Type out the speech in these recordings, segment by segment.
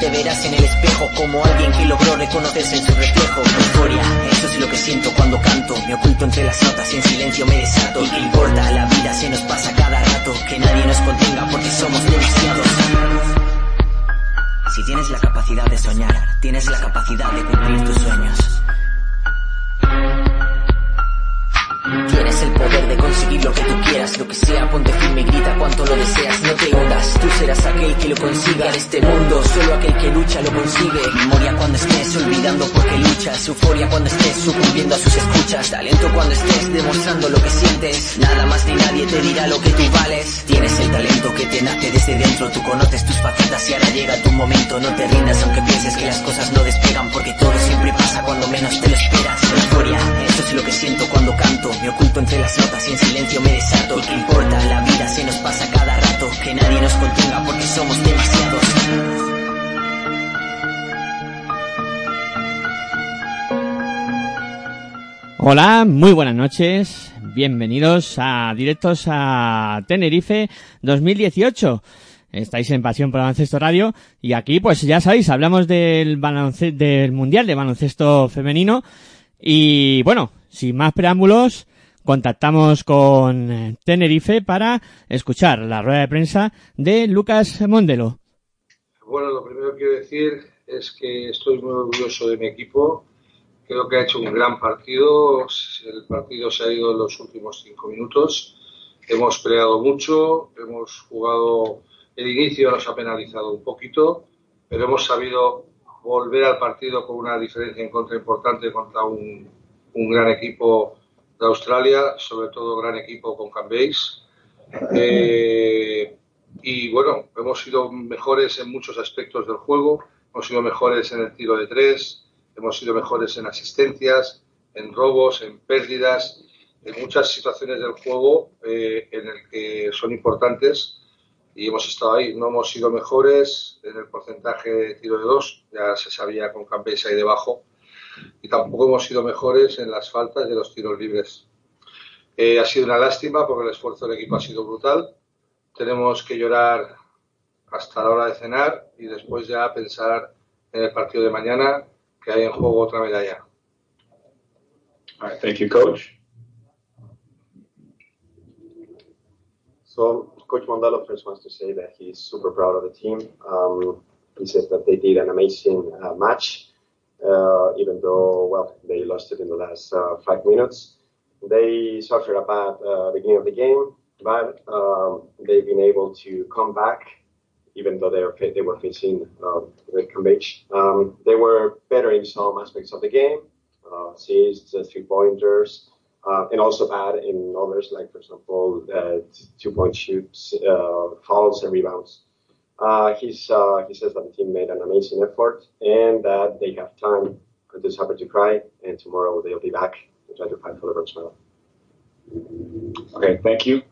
Te verás en el espejo como alguien que logró reconocerse en su reflejo. Euforia, eso es lo que siento cuando canto. Me oculto entre las notas y en silencio me desato. ¿Y demostrando lo que sientes, nada más ni nadie te dirá lo que tú vales. Tienes el talento que te nace desde dentro, tú conoces tus facetas y ahora llega tu momento, no te rindas aunque pienses que las cosas no despegan, porque todo siempre pasa cuando menos te lo esperas. Euforia, eso es lo que siento cuando canto, me oculto entre las notas y en silencio me desato. ¿Y qué importa? La vida se nos pasa cada rato. Que nadie nos contenga porque somos demasiados. Hola, muy buenas noches. Bienvenidos a directos a Tenerife 2018. Estáis en Pasión por Baloncesto Radio y aquí, pues ya sabéis, hablamos del, del Mundial de Baloncesto Femenino y bueno, sin más preámbulos, contactamos con Tenerife para escuchar la rueda de prensa de Lucas Mondelo. Bueno, lo primero que quiero decir es que estoy muy orgulloso de mi equipo. Creo que ha hecho un gran partido. El partido se ha ido en los últimos cinco minutos. Hemos peleado mucho, hemos jugado. El inicio nos ha penalizado un poquito, pero hemos sabido volver al partido con una diferencia en contra importante contra un, gran equipo de Australia, sobre todo gran equipo con Cambase. Eh, y bueno, hemos sido mejores en muchos aspectos del juego, hemos sido mejores en el tiro de tres, hemos sido mejores en asistencias, en robos, en pérdidas, en muchas situaciones del juego eh, en el que son importantes y hemos estado ahí. No hemos sido mejores en el porcentaje de tiro de dos, ya se sabía con Cambase ahí debajo, y tampoco hemos sido mejores en las faltas en los tiros libres. Eh, ha sido una lástima porque el esfuerzo del equipo ha sido brutal. Tenemos que llorar hasta la hora de cenar y después ya pensar en el partido de mañana que hay en juego otra medalla. All right, thank you, Coach. So Coach Mondalo first wants to say that he's super proud of the team. Um, he says that they did an amazing uh, match, uh, even though well they lost it in the last uh, five minutes. They suffered a bad uh, beginning of the game, but um, they've been able to come back, even though they they were facing uh, Red Cambridge. Um, they were better in some aspects of the game, uh, assists, uh, three pointers, uh, and also bad in others, like for example, uh, two point shoots, uh, fouls, and rebounds. Uh, he's, he says that the team made an amazing effort and that they have time until supper to cry, and tomorrow they'll be back to try to fight for the bronze medal. Okay, thank you.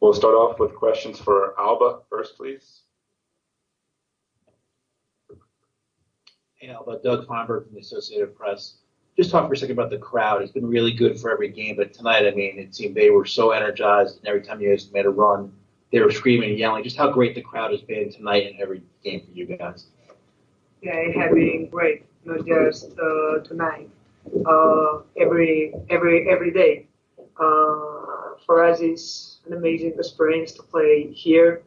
We'll start off with questions for Alba first, please. Alba, Doug Feinberg from the Associated Press. Just talk for a second about the crowd. It's been really good for every game, but tonight, I mean, it seemed they were so energized, and every time you guys made a run, they were screaming and yelling. Just how great the crowd has been tonight and every game for you guys. Yeah, it has been great, not just uh, tonight. Uh, every every every day. Uh, for us, it's an amazing experience to play here.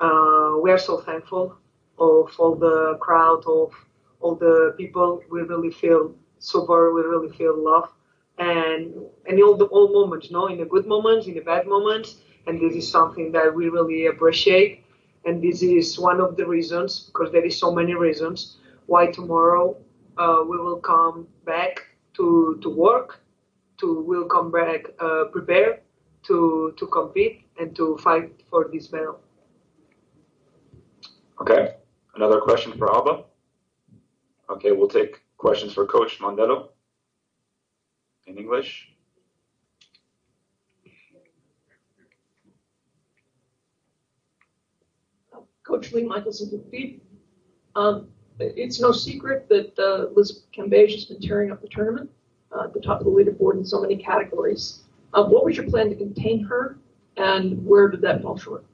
Uh, we are so thankful of all the crowd, of all the people. We really feel super. We really feel love, and in all the all moments, no, in the good moments, in the bad moments, and this is something that we really appreciate. And this is one of the reasons, because there is so many reasons, why tomorrow uh, we will come back to to work, to will come back uh, prepared to to compete and to fight for this medal. Okay. Another question for Alba. Okay, we'll take questions for Coach Mondello in English. Coach Lee Michelson from Feed. Um, it's no secret that uh, Liz Cambage has been tearing up the tournament uh, at the top of the leaderboard in so many categories. Uh, what was your plan to contain her, and where did that fall short?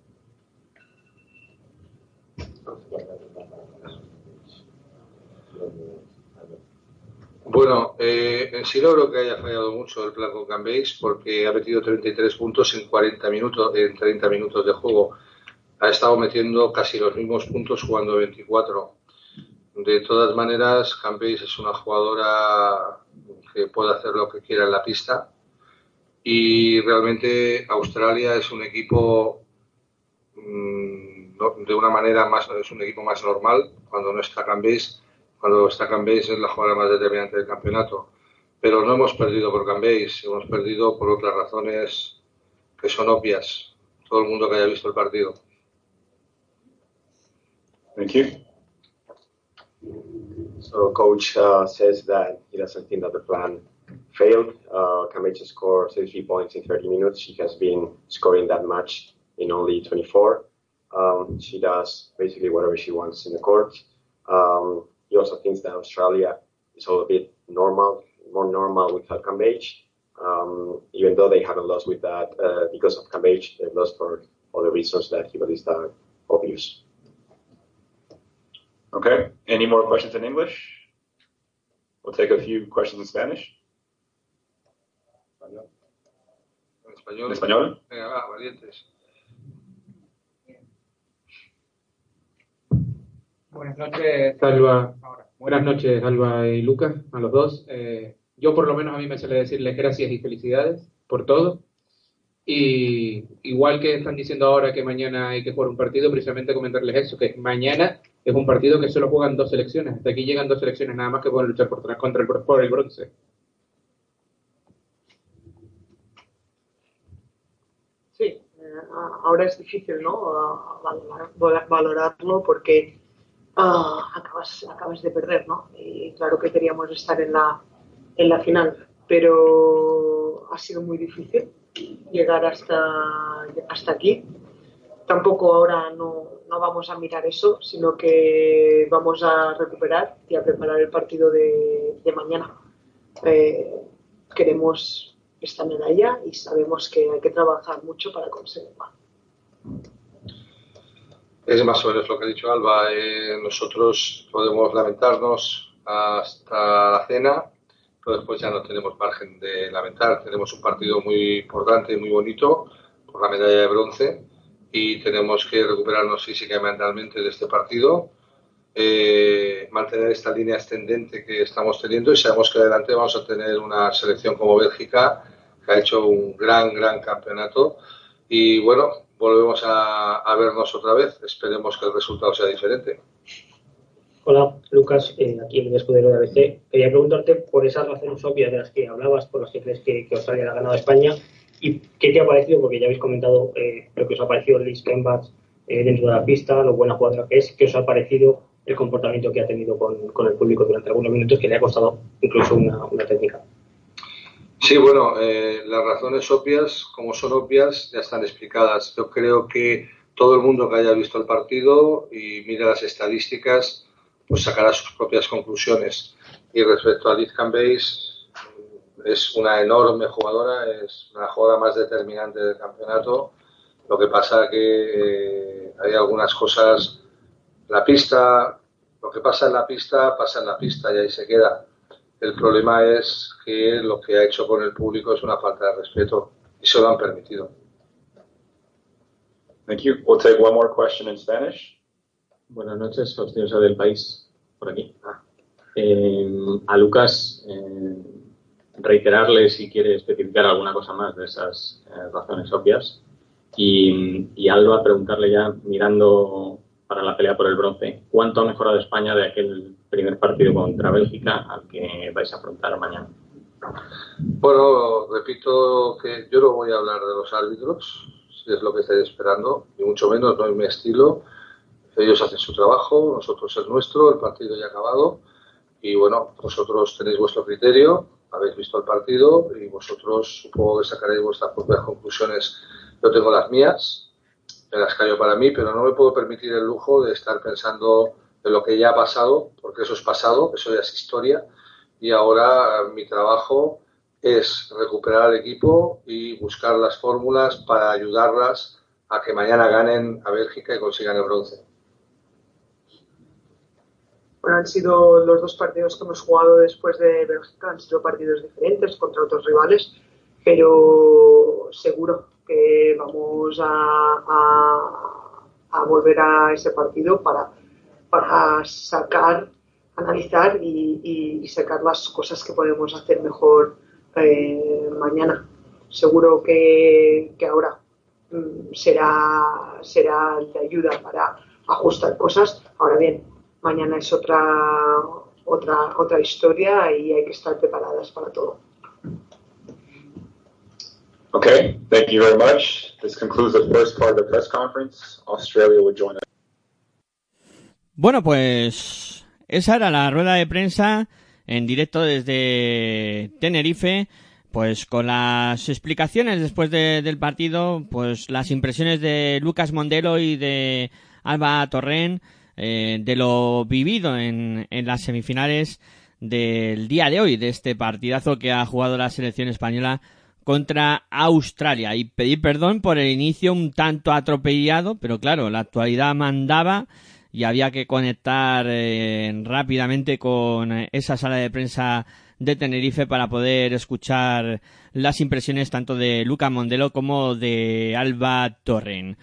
Bueno, eh, sí no creo que haya fallado mucho el plan con porque ha metido 33 puntos en 40 minutos, en 30 minutos de juego. Ha estado metiendo casi los mismos puntos jugando 24. De todas maneras, Cambase es una jugadora que puede hacer lo que quiera en la pista y realmente Australia es un equipo mmm, de una manera más, es un equipo más normal cuando no está Cambase cuando está Cambase es la jugadora más determinante del campeonato. Pero no hemos perdido por Cambase, hemos perdido por otras razones que son obvias. Todo el mundo que haya visto el partido. Thank you. So coach uh, says that he doesn't think that the plan failed. Uh, Cambage scored 33 points in 30 minutes. She has been scoring that much in only 24. Um, she does basically whatever she wants in the court. Um, he also thinks that Australia is all a bit normal, more normal without Cambage. Um, even though they haven't lost with that uh, because of Cambage, they've lost for other reasons that he believes are obvious. Okay. Any more questions in English? We'll take a few questions in Spanish. En español. ¿En español? Venga, va, valientes. Buenas noches, Alba. Buenas noches, Alba y Lucas, a los dos. Eh, yo, por lo menos, a mí me suele decirles gracias y felicidades por todo. Y igual que están diciendo ahora que mañana hay que jugar un partido, precisamente comentarles eso, que mañana es un partido que solo juegan dos selecciones. Hasta aquí llegan dos selecciones nada más que pueden luchar por, contra el, por el bronce. Sí, eh, ahora es difícil, ¿no? Valorar, valorarlo porque uh, acabas, acabas de perder, ¿no? Y claro que queríamos estar en la, en la final, pero ha sido muy difícil llegar hasta, hasta aquí. Tampoco ahora no, no vamos a mirar eso, sino que vamos a recuperar y a preparar el partido de, de mañana. Eh, queremos esta medalla y sabemos que hay que trabajar mucho para conseguirla. Es más o menos lo que ha dicho Alba. Eh, nosotros podemos lamentarnos hasta la cena, pero después ya no tenemos margen de lamentar. Tenemos un partido muy importante y muy bonito por la medalla de bronce y tenemos que recuperarnos física y mentalmente de este partido, eh, mantener esta línea ascendente que estamos teniendo y sabemos que adelante vamos a tener una selección como Bélgica que ha hecho un gran, gran campeonato y bueno, volvemos a, vernos otra vez. Esperemos que el resultado sea diferente. Hola, Lucas, eh, aquí en el escudero de ABC. Quería preguntarte por esas razones obvias de las que hablabas, por las que crees que, que Australia ha ganado España, y qué te ha parecido, porque ya habéis comentado eh, lo que os ha parecido Liz Kembach eh, dentro de la pista, lo buena jugadora que es, qué os ha parecido el comportamiento que ha tenido con, con el público durante algunos minutos, que le ha costado incluso una técnica. Sí, bueno, eh, las razones obvias, como son obvias, ya están explicadas. Yo creo que todo el mundo que haya visto el partido y mire las estadísticas, pues sacará sus propias conclusiones. Y respecto a Liz Cambase, es una enorme jugadora, es una jugadora más determinante del campeonato. Lo que pasa que eh, hay algunas cosas, la pista, lo que pasa en la pista, pasa en la pista y ahí se queda. El problema es que lo que ha hecho con el público es una falta de respeto y se lo han permitido. Thank you. We'll take one more question in Spanish. Buenas noches, Faustino del País, por aquí. Eh, a Lucas, eh, reiterarle si quiere especificar alguna cosa más de esas eh, razones obvias. Y, y Alba, preguntarle ya, mirando para la pelea por el bronce, ¿cuánto ha mejorado España de aquel primer partido contra Bélgica al que vais a afrontar mañana? Bueno, repito que yo no voy a hablar de los árbitros, si es lo que estáis esperando, ni mucho menos, no es mi estilo. Ellos hacen su trabajo, nosotros el nuestro, el partido ya ha acabado y bueno, vosotros tenéis vuestro criterio, habéis visto el partido y vosotros supongo que sacaréis vuestras propias conclusiones. Yo tengo las mías, me las callo para mí, pero no me puedo permitir el lujo de estar pensando en lo que ya ha pasado, porque eso es pasado, eso ya es historia y ahora mi trabajo es recuperar el equipo y buscar las fórmulas para ayudarlas a que mañana ganen a Bélgica y consigan el bronce. Bueno, han sido los dos partidos que hemos jugado después de Bélgica, han sido partidos diferentes contra otros rivales, pero seguro que vamos a, volver a ese partido para, para sacar analizar y, y, sacar las cosas que podemos hacer mejor eh, mañana. Seguro que, que ahora mm, será, será de ayuda para ajustar cosas. Ahora bien, mañana es otra, otra, otra historia y hay que estar preparadas para todo. Okay, thank you very much. This concludes the first part of the press conference. Australia will join us. Bueno, pues esa era la rueda de prensa en directo desde Tenerife, pues con las explicaciones después de, del partido, pues las impresiones de Lucas Mondelo y de Alba Torren eh, de lo vivido en, en las semifinales del día de hoy, de este partidazo que ha jugado la selección española contra Australia. Y pedir perdón por el inicio un tanto atropellado, pero claro, la actualidad mandaba y había que conectar eh, rápidamente con esa sala de prensa de Tenerife para poder escuchar las impresiones tanto de Luca Mondelo como de Alba Torren.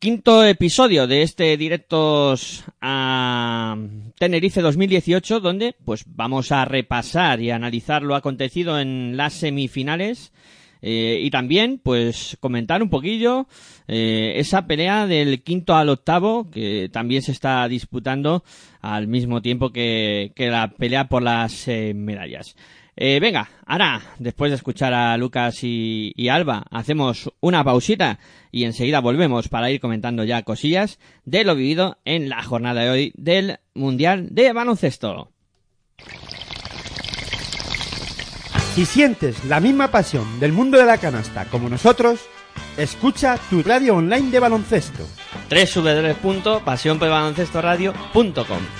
Quinto episodio de este Directos a Tenerife 2018 donde pues vamos a repasar y analizar lo acontecido en las semifinales eh, y también, pues, comentar un poquillo eh, esa pelea del quinto al octavo, que también se está disputando al mismo tiempo que, que la pelea por las eh, medallas. Eh, venga, ahora, después de escuchar a Lucas y, y, Alba, hacemos una pausita y enseguida volvemos para ir comentando ya cosillas de lo vivido en la jornada de hoy del Mundial de Baloncesto. Si sientes la misma pasión del mundo de la canasta como nosotros, escucha tu radio online de baloncesto. www.pasionpelbaloncestoradio.com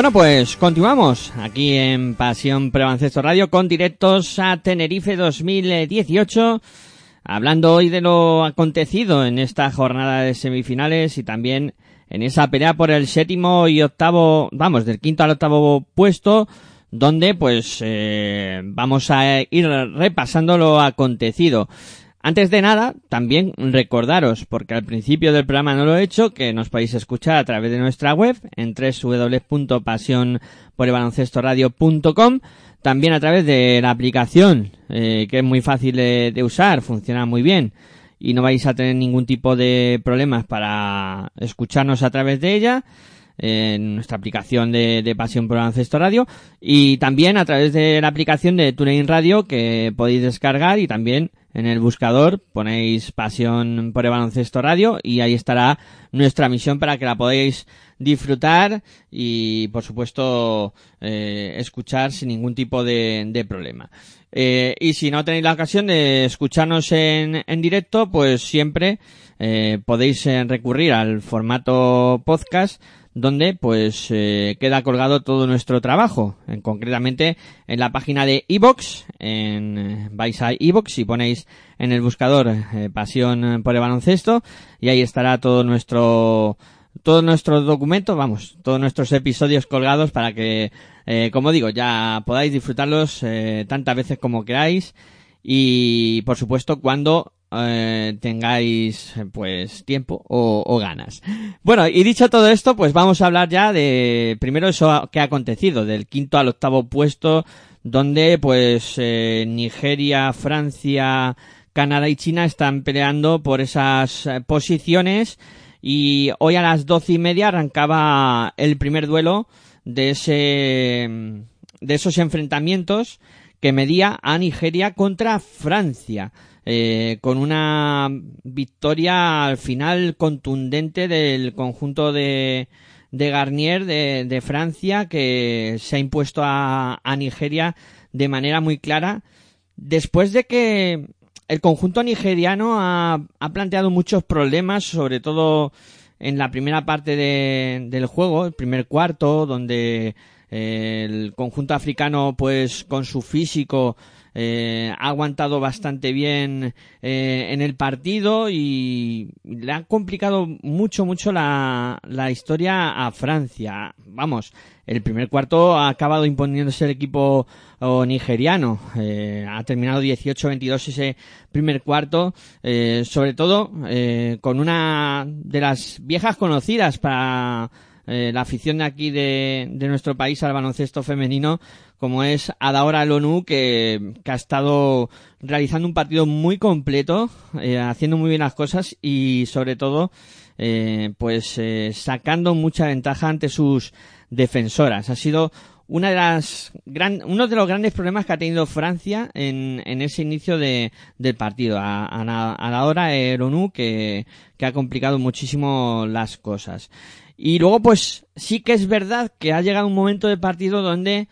Bueno, pues continuamos aquí en Pasión Prebancesto Radio con directos a Tenerife 2018, hablando hoy de lo acontecido en esta jornada de semifinales y también en esa pelea por el séptimo y octavo, vamos, del quinto al octavo puesto, donde pues eh, vamos a ir repasando lo acontecido. Antes de nada, también recordaros, porque al principio del programa no lo he hecho, que nos podéis escuchar a través de nuestra web en www.pasionporelbaloncestoradio.com, también a través de la aplicación, eh, que es muy fácil de, usar, funciona muy bien y no vais a tener ningún tipo de problemas para escucharnos a través de ella en nuestra aplicación de, de Pasión por Baloncesto Radio y también a través de la aplicación de TuneIn Radio que podéis descargar y también en el buscador ponéis Pasión por el Baloncesto Radio y ahí estará nuestra misión para que la podáis disfrutar y por supuesto eh, escuchar sin ningún tipo de, problema. Eh, y si no tenéis la ocasión de escucharnos en, en directo, pues siempre eh, podéis recurrir al formato podcast donde pues eh, queda colgado todo nuestro trabajo, en, concretamente en la página de iBox, en eh, vais a iBox y ponéis en el buscador eh, Pasión por el baloncesto y ahí estará todo nuestro todos nuestros documentos, vamos, todos nuestros episodios colgados para que, eh, como digo, ya podáis disfrutarlos eh, tantas veces como queráis. Y, por supuesto, cuando eh, tengáis pues tiempo o, ganas. Bueno, y dicho todo esto, pues vamos a hablar ya de primero eso que ha acontecido, del quinto al octavo puesto, donde pues eh, Nigeria, Francia, Canadá y China están peleando por esas eh, posiciones y hoy a las doce y media arrancaba el primer duelo de ese de esos enfrentamientos que medía a Nigeria contra Francia eh, con una victoria al final contundente del conjunto de, de Garnier de, Francia que se ha impuesto a, a Nigeria de manera muy clara. Después de que el conjunto nigeriano ha, ha, planteado muchos problemas, sobre todo en la primera parte de, del juego, el primer cuarto, donde eh, el conjunto africano, pues con su físico, eh, ha aguantado bastante bien eh, en el partido y le ha complicado mucho, mucho la, la historia a Francia. Vamos, el primer cuarto ha acabado imponiéndose el equipo oh, nigeriano. Eh, ha terminado 18-22 ese primer cuarto, eh, sobre todo eh, con una de las viejas conocidas para eh, la afición de aquí de, nuestro país al baloncesto femenino, como es Adaora Lonu, que, que ha estado realizando un partido muy completo, eh, haciendo muy bien las cosas y sobre todo, eh, pues eh, sacando mucha ventaja ante sus defensoras. Ha sido una de las gran, uno de los grandes problemas que ha tenido Francia en, en ese inicio de, del partido. A, a la hora Eronu que, que ha complicado muchísimo las cosas. Y luego, pues, sí que es verdad que ha llegado un momento del partido donde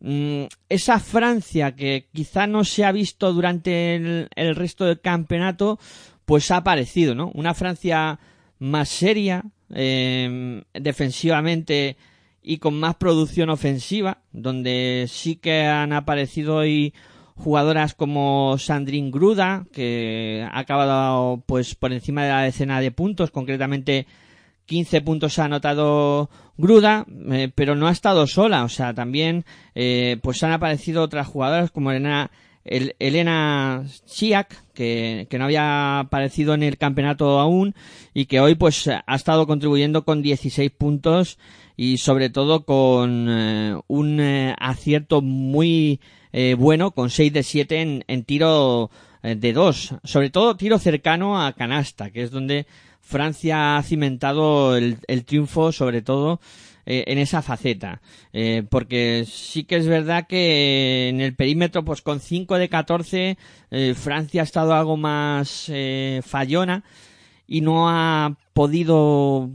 mm, esa Francia que quizá no se ha visto durante el, resto del campeonato, pues ha aparecido, ¿no? Una Francia más seria, eh, defensivamente y con más producción ofensiva, donde sí que han aparecido hoy jugadoras como Sandrine Gruda, que ha acabado pues por encima de la decena de puntos, concretamente 15 puntos ha anotado Gruda, eh, pero no ha estado sola, o sea, también eh, pues han aparecido otras jugadoras como Elena, el, Elena Chiak, que, no había aparecido en el campeonato aún y que hoy pues ha estado contribuyendo con 16 puntos y sobre todo con eh, un eh, acierto muy eh, bueno, con 6 de 7 en, en tiro de 2, sobre todo tiro cercano a canasta, que es donde Francia ha cimentado el, triunfo, sobre todo eh, en esa faceta. Eh, porque sí que es verdad que en el perímetro, pues con 5 de 14, eh, Francia ha estado algo más fallona y no ha podido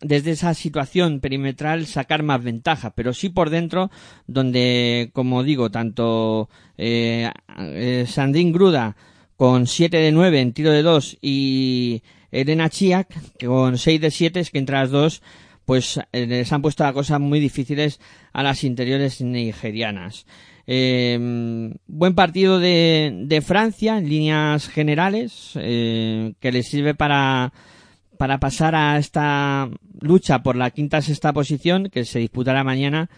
desde esa situación perimetral sacar más ventaja, pero sí por dentro, donde, como digo, tanto Sandrine Gruda con 7 de 9 en tiro de 2 y Elena Chiak con 6 de 7 es que entre las dos pues les han puesto a cosas muy difíciles a las interiores nigerianas. Eh, buen partido de, de, Francia en líneas generales eh, que les sirve para para pasar a esta lucha por la quinta sexta posición que se disputará mañana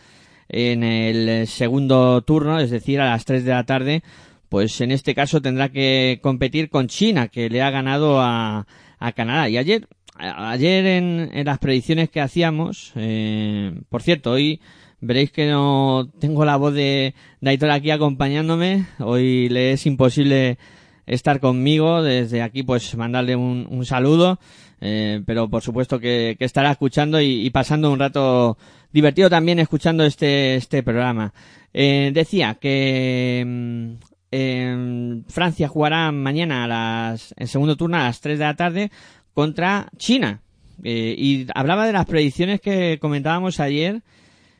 en el segundo turno, es decir, a las 3 de la tarde, pues en este caso tendrá que competir con China, que le ha ganado a, a Canadá. Y ayer, ayer en, en las predicciones que hacíamos, eh, por cierto, hoy veréis que no tengo la voz de Daitor aquí acompañándome. Hoy le es imposible estar conmigo. Desde aquí, pues mandarle un, un saludo. Eh, pero por supuesto que, estará escuchando y, pasando un rato divertido también escuchando este, este programa. Eh, decía que eh, Francia jugará mañana a las, en segundo turno a las 3 de la tarde contra China. Eh, y hablaba de las predicciones que comentábamos ayer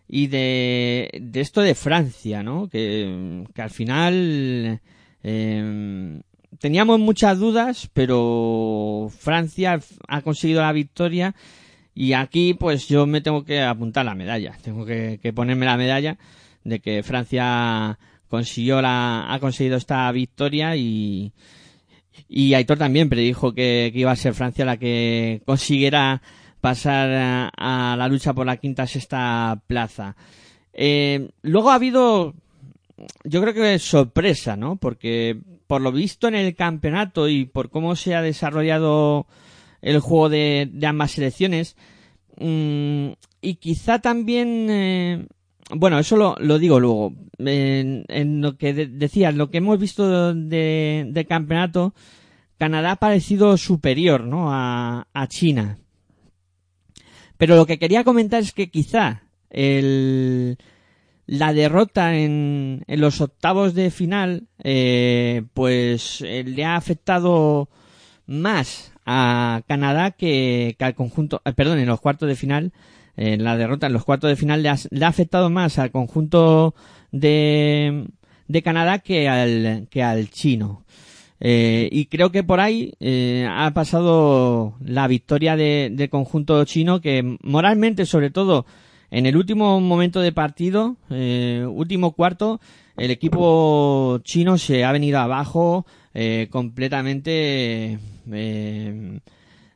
y de, esto de Francia, ¿no? Que, al final eh, teníamos muchas dudas, pero Francia ha conseguido la victoria y aquí pues yo me tengo que apuntar la medalla, tengo que ponerme la medalla de que Francia consiguió la, ha conseguido esta victoria y, y Aitor también predijo que, que iba a ser Francia la que consiguiera pasar a, la lucha por la quinta sexta plaza. Eh, luego ha habido, yo creo que sorpresa, ¿no? Porque por lo visto en el campeonato y por cómo se ha desarrollado el juego de, de ambas selecciones, mmm, y quizá también eh, bueno, eso lo, lo digo luego. En, en lo que de, decía, lo que hemos visto de, de, campeonato, Canadá ha parecido superior, ¿no? A, a China. Pero lo que quería comentar es que quizá el, la derrota en, en los octavos de final, eh, pues eh, le ha afectado más a Canadá que, que al conjunto, eh, perdón, en los cuartos de final, en la derrota en los cuartos de final le ha, afectado más al conjunto de, de Canadá que al, que al chino. Eh, y creo que por ahí eh, ha pasado la victoria de, del conjunto chino que moralmente sobre todo en el último momento de partido, eh, último cuarto, el equipo chino se ha venido abajo completamente.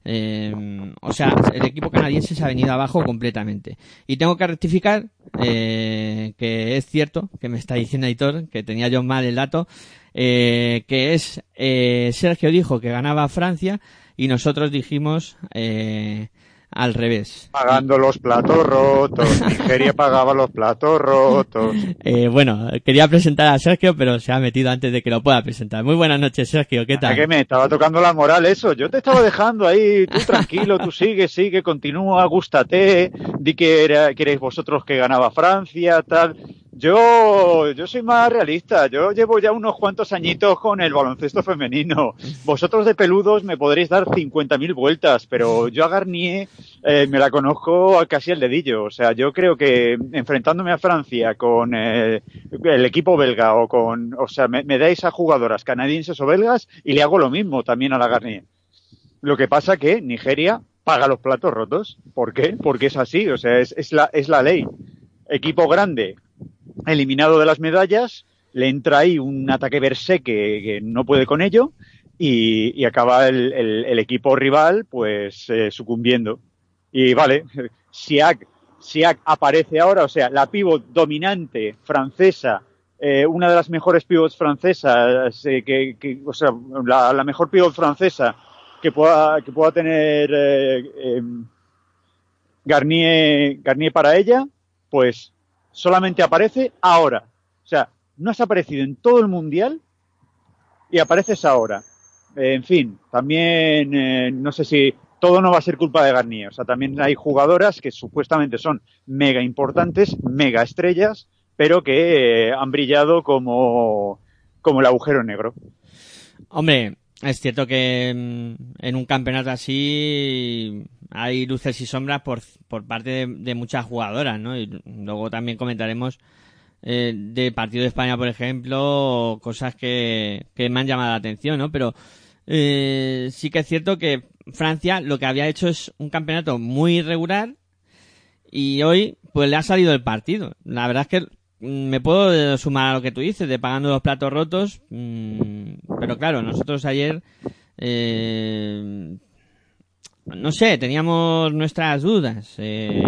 Eh, o sea, el equipo canadiense se ha venido abajo completamente. Y tengo que rectificar eh, que es cierto, que me está diciendo Aitor, que tenía yo mal el dato, eh, que es eh, Sergio dijo que ganaba Francia y nosotros dijimos eh, al revés. Pagando los platos rotos. Nigeria pagaba los platos rotos. Eh, bueno, quería presentar a Sergio, pero se ha metido antes de que lo pueda presentar. Muy buenas noches, Sergio, ¿qué Es tal? que me estaba tocando la moral eso. Yo te estaba dejando ahí, tú tranquilo, tú sigue, sigue, continúa, gústate, di que, era, que erais vosotros que ganaba Francia, tal. Yo, yo soy más realista. Yo llevo ya unos cuantos añitos con el baloncesto femenino. Vosotros de peludos me podréis dar 50.000 vueltas, pero yo a Garnier eh, me la conozco casi el dedillo. O sea, yo creo que enfrentándome a Francia con eh, el equipo belga o con, o sea, me, dais a jugadoras canadienses o belgas y le hago lo mismo también a la Garnier. Lo que pasa que Nigeria paga los platos rotos. ¿Por qué? Porque es así, o sea, es la, es la ley. Equipo grande, eliminado de las medallas, le entra ahí un ataque versé que, no puede con ello y, acaba el, equipo rival pues eh, sucumbiendo. Y vale, Siak, Siak aparece ahora, o sea, la pivot dominante francesa, eh, una de las mejores pivots francesas, eh, que, o sea, la, mejor pivot francesa que pueda, que pueda tener Garnier, Garnier para ella, pues solamente aparece ahora. O sea, no has aparecido en todo el mundial y apareces ahora. Eh, en fin, también eh, no sé si todo no va a ser culpa de Garnier. O sea, también hay jugadoras que supuestamente son mega importantes, mega estrellas, pero que eh, han brillado como, como el agujero negro. Hombre, es cierto que en un campeonato así hay luces y sombras por, por parte de, muchas jugadoras, ¿no? Y luego también comentaremos eh, de partido de España, por ejemplo, cosas que, que me han llamado la atención, ¿no? Pero eh, sí que es cierto que Francia lo que había hecho es un campeonato muy irregular y hoy pues le ha salido el partido. La verdad es que me puedo sumar a lo que tú dices de pagando los platos rotos, mm, pero claro, nosotros ayer eh, no sé, teníamos nuestras dudas. eh,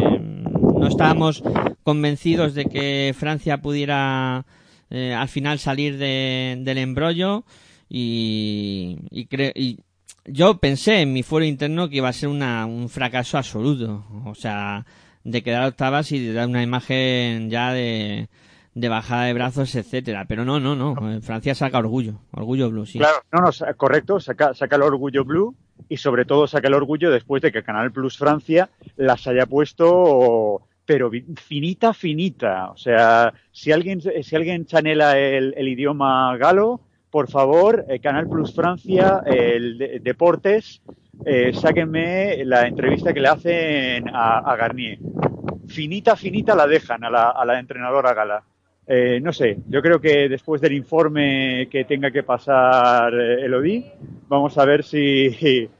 no estábamos convencidos de que Francia pudiera eh, al final salir de- del embrollo y, y, cre- y yo pensé en mi fuero interno que iba a ser una, un fracaso absoluto. O sea, de quedar octavas y de dar una imagen ya de, de bajada de brazos, etcétera. Pero no, no, no. Francia saca orgullo. Orgullo blue, sí. Claro, no, no, correcto, saca, saca el orgullo blue y sobre todo saca el orgullo después de que Canal Plus Francia las haya puesto, pero finita, finita. O sea, si alguien, si alguien chanela el, el idioma galo, por favor, eh, Canal Plus Francia, el de- Deportes, eh, sáquenme la entrevista que le hacen a, a Garnier. Finita, finita la dejan a la, a la entrenadora gala. Eh, no sé, yo creo que después del informe que tenga que pasar eh, Elodie, vamos a ver si,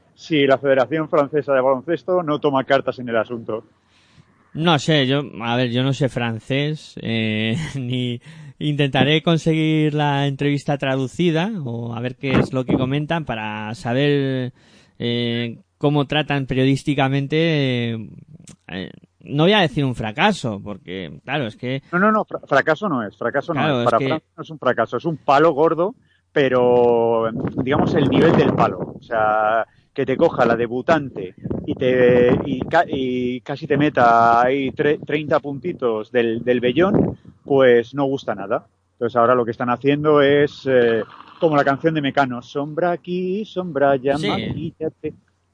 si la Federación Francesa de Baloncesto no toma cartas en el asunto. No sé, yo, a ver, yo no sé francés, eh, ni intentaré conseguir la entrevista traducida o a ver qué es lo que comentan para saber eh, cómo tratan periodísticamente. No voy a decir un fracaso, porque, claro, es que No, no, no, fra- fracaso no es, fracaso no Claro, es. es Para que- Francia no es un fracaso, es un palo gordo, pero digamos el nivel del palo. O sea, que te coja la debutante y te y, ca- y casi te meta ahí tre- 30 puntitos del, del vellón, pues no gusta nada. Entonces ahora lo que están haciendo es eh, como la canción de Mecano, sombra aquí, sombra allá, Sí.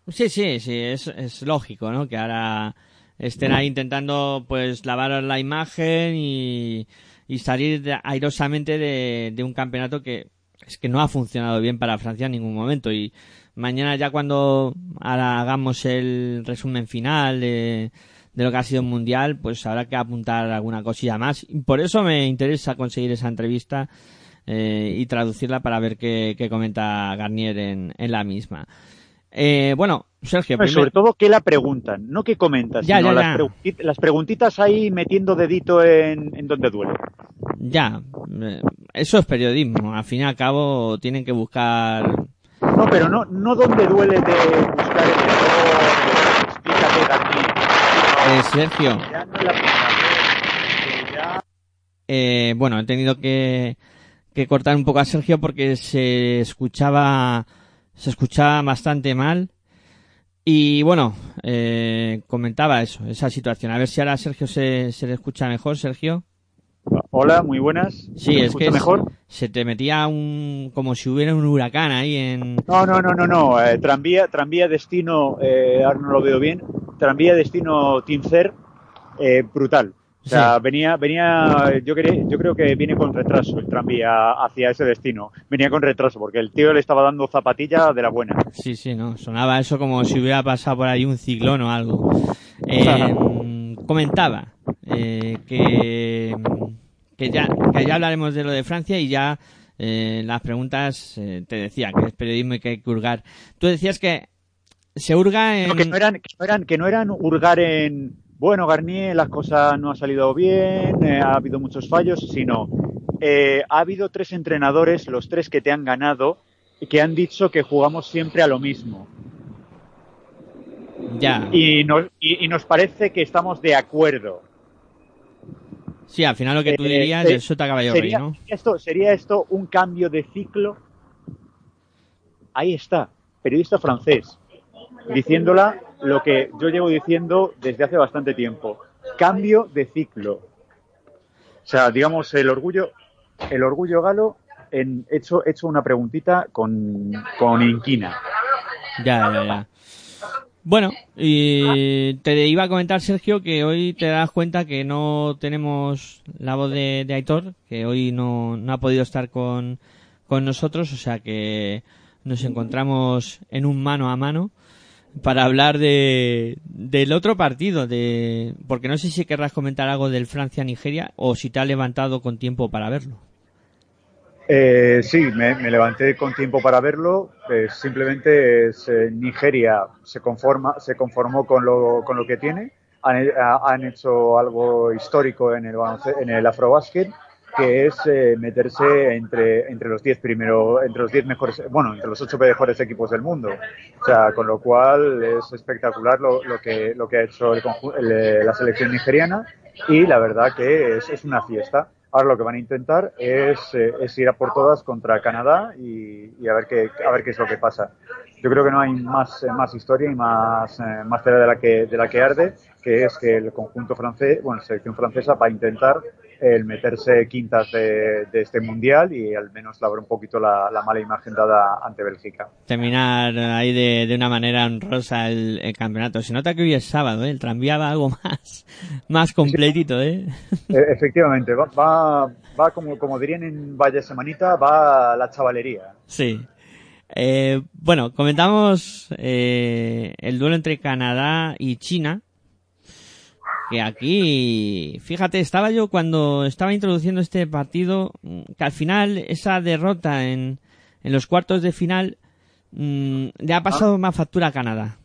Sí, sí, sí, es, es lógico, ¿no? Que ahora estén ahí intentando, pues, lavar la imagen y, y salir airosamente de, de un campeonato que es que no ha funcionado bien para Francia en ningún momento. Y mañana ya cuando hagamos el resumen final de, de lo que ha sido el Mundial, pues habrá que apuntar alguna cosilla más. Y por eso me interesa conseguir esa entrevista eh, y traducirla para ver qué, qué comenta Garnier en, en la misma. Eh, bueno, Sergio, primer- sobre todo, ¿qué la preguntan? No que comentas, Ya, sino ya, las, preguntitas ahí metiendo dedito en, en donde duele. ya, eh, eso es periodismo. Al fin y al cabo tienen que buscar. No, pero no, no donde duele de buscar el error, explícate. Eh, Sergio, Ya no es la primera vez, que ya- eh, bueno, he tenido que, que cortar un poco a Sergio porque se escuchaba, se escuchaba bastante mal. Y bueno, eh, comentaba eso, esa situación. A ver si ahora Sergio se, se le escucha mejor, Sergio. Hola, muy buenas. Sí, ¿Me es que mejor? se te metía un, como si hubiera un huracán ahí en, No, no, no, no, no. eh, tranvía, tranvía destino, eh, ahora no lo veo bien. Tranvía destino Tincer, eh, brutal. O sea, venía, venía, yo, creo, yo creo que viene con retraso el tranvía hacia ese destino. Venía con retraso porque el tío le estaba dando zapatilla de la buena. Sí, sí, no. Sonaba eso como si hubiera pasado por ahí un ciclón o algo. Eh, comentaba eh, que, que, ya, que ya hablaremos de lo de Francia y ya eh, las preguntas te decía que es periodismo y que hay que hurgar. Tú decías que se hurga en... No, que no eran, que no eran, que no eran hurgar en, bueno, Garnier, las cosas no han salido bien, eh, ha habido muchos fallos, sino eh, ha habido tres entrenadores, los tres que te han ganado, que han dicho que jugamos siempre a lo mismo. Ya. Y nos, y, y nos parece que estamos de acuerdo. Sí, al final lo que tú Eh, dirías eh, es Sota Caballo Rey, sería, ¿no? esto, ¿Sería esto un cambio de ciclo? Ahí está, periodista francés, diciéndola lo que yo llevo diciendo desde hace bastante tiempo. Cambio de ciclo. O sea, digamos, el orgullo, el orgullo galo, en, hecho, hecho una preguntita con, con inquina. Ya, ya, ya. Bueno, y te iba a comentar, Sergio, que hoy te das cuenta que no tenemos la voz de, de Aitor, que hoy no, no ha podido estar con, con nosotros, o sea que nos encontramos en un mano a mano para hablar de, del otro partido, de, porque no sé si querrás comentar algo del Francia-Nigeria o si te has levantado con tiempo para verlo. Eh, sí, me, levanté con tiempo para verlo. Eh, simplemente eh, Nigeria se conforma, se conformó con lo, con lo que tiene. Han, ha- han hecho algo histórico en el, en el afrobásquet, que es eh, meterse entre, entre los 10 primero, entre los 10 mejores, bueno, entre los 8 mejores equipos del mundo. O sea, con lo cual es espectacular lo, lo que, lo que ha hecho el el, eh, la selección nigeriana y la verdad que es, es una fiesta. Ahora lo que van a intentar es, eh, es ir a por todas contra Canadá y, y a ver qué a ver qué es lo que pasa. Yo creo que no hay más, eh, más historia y más, eh, más tela de la que de la que arde, que es que el conjunto francés, bueno, la selección francesa va a intentar el meterse quintas de, de este mundial y al menos lavar un poquito la, la mala imagen dada ante Bélgica. terminar ahí de, de una manera honrosa el, el campeonato. Se nota que hoy es sábado, ¿eh? El tranvía va algo más, más completito, ¿eh? Eh, efectivamente, va, va, va como, como dirían en Valle Semanita, va la chavalería. Sí. Eh, bueno, comentamos eh, el duelo entre Canadá y China. Que aquí, fíjate, estaba yo cuando estaba introduciendo este partido, mm, que al final esa derrota en, en los cuartos de final mm, le ha pasado más factura a Canadá.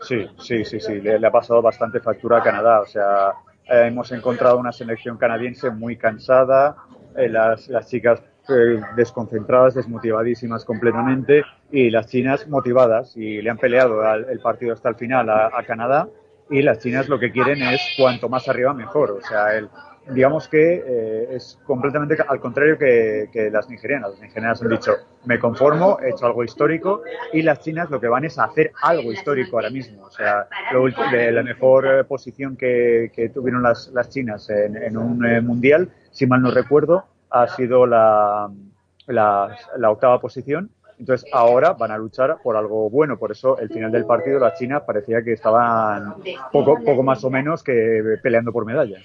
Sí, sí, sí, sí, le, ha pasado bastante factura a Canadá. O sea, eh, hemos encontrado una selección canadiense muy cansada, eh, las, las chicas eh, desconcentradas, desmotivadísimas completamente, y las chinas motivadas y le han peleado al- el partido hasta el final a Canadá. Y las chinas lo que quieren es cuanto más arriba mejor. O sea, el, digamos que eh, es completamente al contrario que, que las nigerianas. Las nigerianas han dicho, me conformo, he hecho algo histórico, y las chinas lo que van es a hacer algo histórico ahora mismo. O sea, lo de la mejor eh, posición que, que tuvieron las, las chinas en, en un eh, mundial, si mal no recuerdo, ha sido la, la, la octava posición. Entonces ahora van a luchar por algo bueno. Por eso el final del partido las chinas parecía que estaban poco, poco más o menos que peleando por medalla.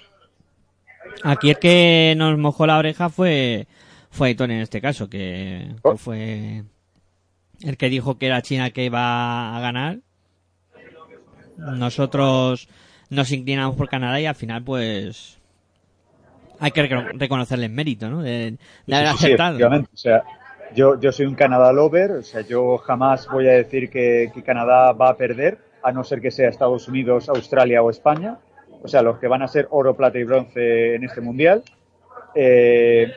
Aquí el que nos mojó la oreja fue, fue Aitor en este caso, que, Oh. que fue el que dijo que era China que iba a ganar. Nosotros nos inclinamos por Canadá y al final pues hay que reconocerle el mérito, ¿no? De, de haber Sí, sí, aceptado. efectivamente. O sea, yo, yo soy un Canadá lover, o sea, yo jamás voy a decir que, Canadá va a perder, a no ser que sea Estados Unidos, Australia o España. O sea, los que van a ser oro, plata y bronce en este mundial. Eh,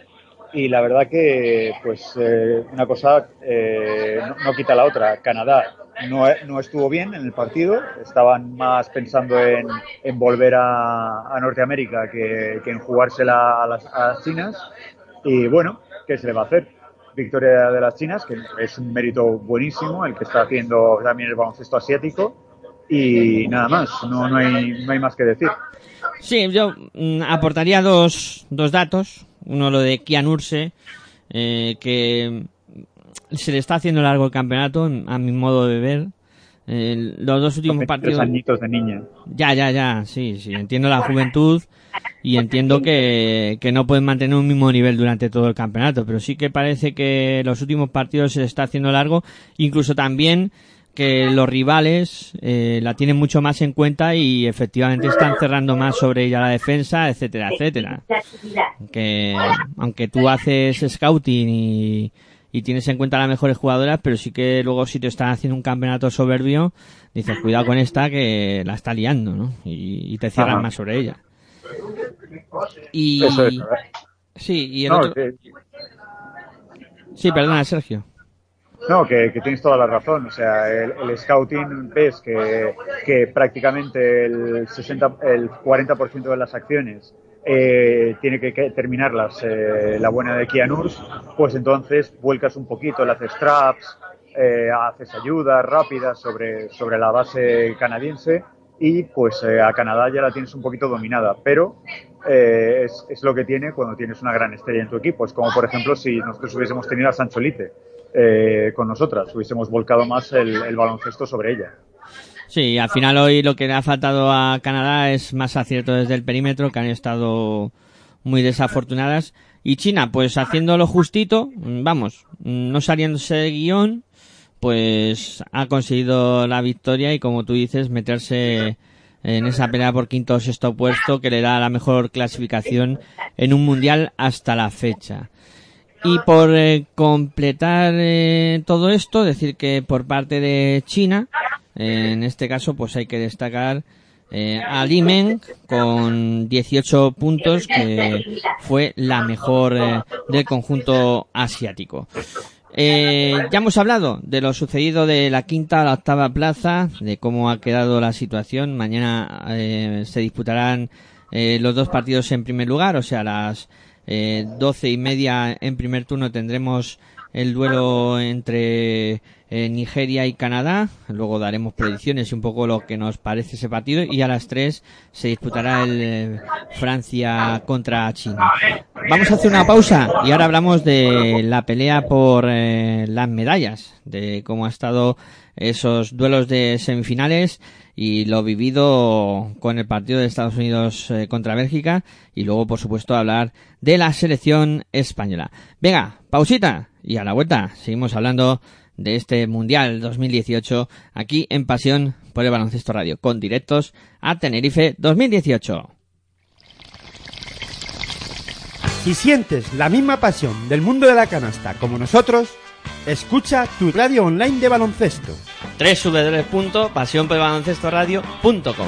y la verdad que, pues, eh, una cosa eh, no, quita la otra. Canadá no, no estuvo bien en el partido, estaban más pensando en, volver a, Norteamérica que, que en jugársela a las, a las chinas. Y bueno, ¿qué se le va a hacer? Victoria de las chinas, que es un mérito buenísimo, el que está haciendo también el baloncesto asiático. Y nada más, no, no, hay, no hay más que decir. Sí, yo mm, aportaría dos, dos datos. Uno lo de Kian Urse, eh, que se le está haciendo largo el campeonato, a mi modo de ver. Eh, los dos últimos partidos. añitos de niña. Ya, ya, ya, sí, sí, entiendo la juventud y entiendo que, que no pueden mantener un mismo nivel durante todo el campeonato, pero sí que parece que los últimos partidos se les está haciendo largo, incluso también que los rivales eh, la tienen mucho más en cuenta y efectivamente están cerrando más sobre ella la defensa, etcétera, etcétera. Que aunque tú haces scouting y, y tienes en cuenta las mejores jugadoras, pero sí que luego si te están haciendo un campeonato soberbio, dices cuidado con esta que la está liando, ¿no? Y, y te cierran Ajá. más sobre ella. Y Eso es, sí, y el No, otro... que- Sí, perdona, Sergio. No, que, que tienes toda la razón. O sea, el, el scouting ves que, que prácticamente el 60, el 40% de las acciones eh, tiene que, que terminarlas eh, la buena de Kian Urs, pues entonces vuelcas un poquito, le haces traps, eh, haces ayudas rápidas sobre, sobre la base canadiense y pues eh, a Canadá ya la tienes un poquito dominada, pero eh, es, es lo que tiene cuando tienes una gran estrella en tu equipo. Es como por ejemplo si nosotros hubiésemos tenido a Sancho Lite eh, con nosotras, hubiésemos volcado más el, el baloncesto sobre ella. Sí, al final hoy lo que le ha faltado a Canadá es más acierto desde el perímetro, que han estado muy desafortunadas. Y China, pues haciendo lo justito, mm, vamos, mm, no saliéndose de guion, pues ha conseguido la victoria y como tú dices, meterse en esa pelea por quinto o sexto puesto que le da la mejor clasificación en un mundial hasta la fecha. Y por eh, completar eh, todo esto, decir que por parte de China, en este caso, pues hay que destacar eh, a Li Meng con 18 puntos, que fue la mejor eh, del conjunto asiático. Eh, ya hemos hablado de lo sucedido de la quinta a la octava plaza, de cómo ha quedado la situación. Mañana eh, se disputarán eh, los dos partidos en primer lugar, o sea, las eh, doce y media en primer turno tendremos el duelo entre Nigeria y Canadá. Luego daremos predicciones y un poco lo que nos parece ese partido. Y a las 3 se disputará el eh, Francia contra China. Vamos a hacer una pausa y ahora hablamos de la pelea por eh, las medallas, de cómo ha estado esos duelos de semifinales y lo vivido con el partido de Estados Unidos eh, contra Bélgica y luego por supuesto hablar de la selección española. Venga, pausita y a la vuelta seguimos hablando de este Mundial 2018 aquí en Pasión por el Baloncesto Radio con directos a Tenerife 2018. Si sientes la misma pasión del mundo de la canasta como nosotros, escucha tu radio online de baloncesto. www.pasionporelbaloncestoradio.com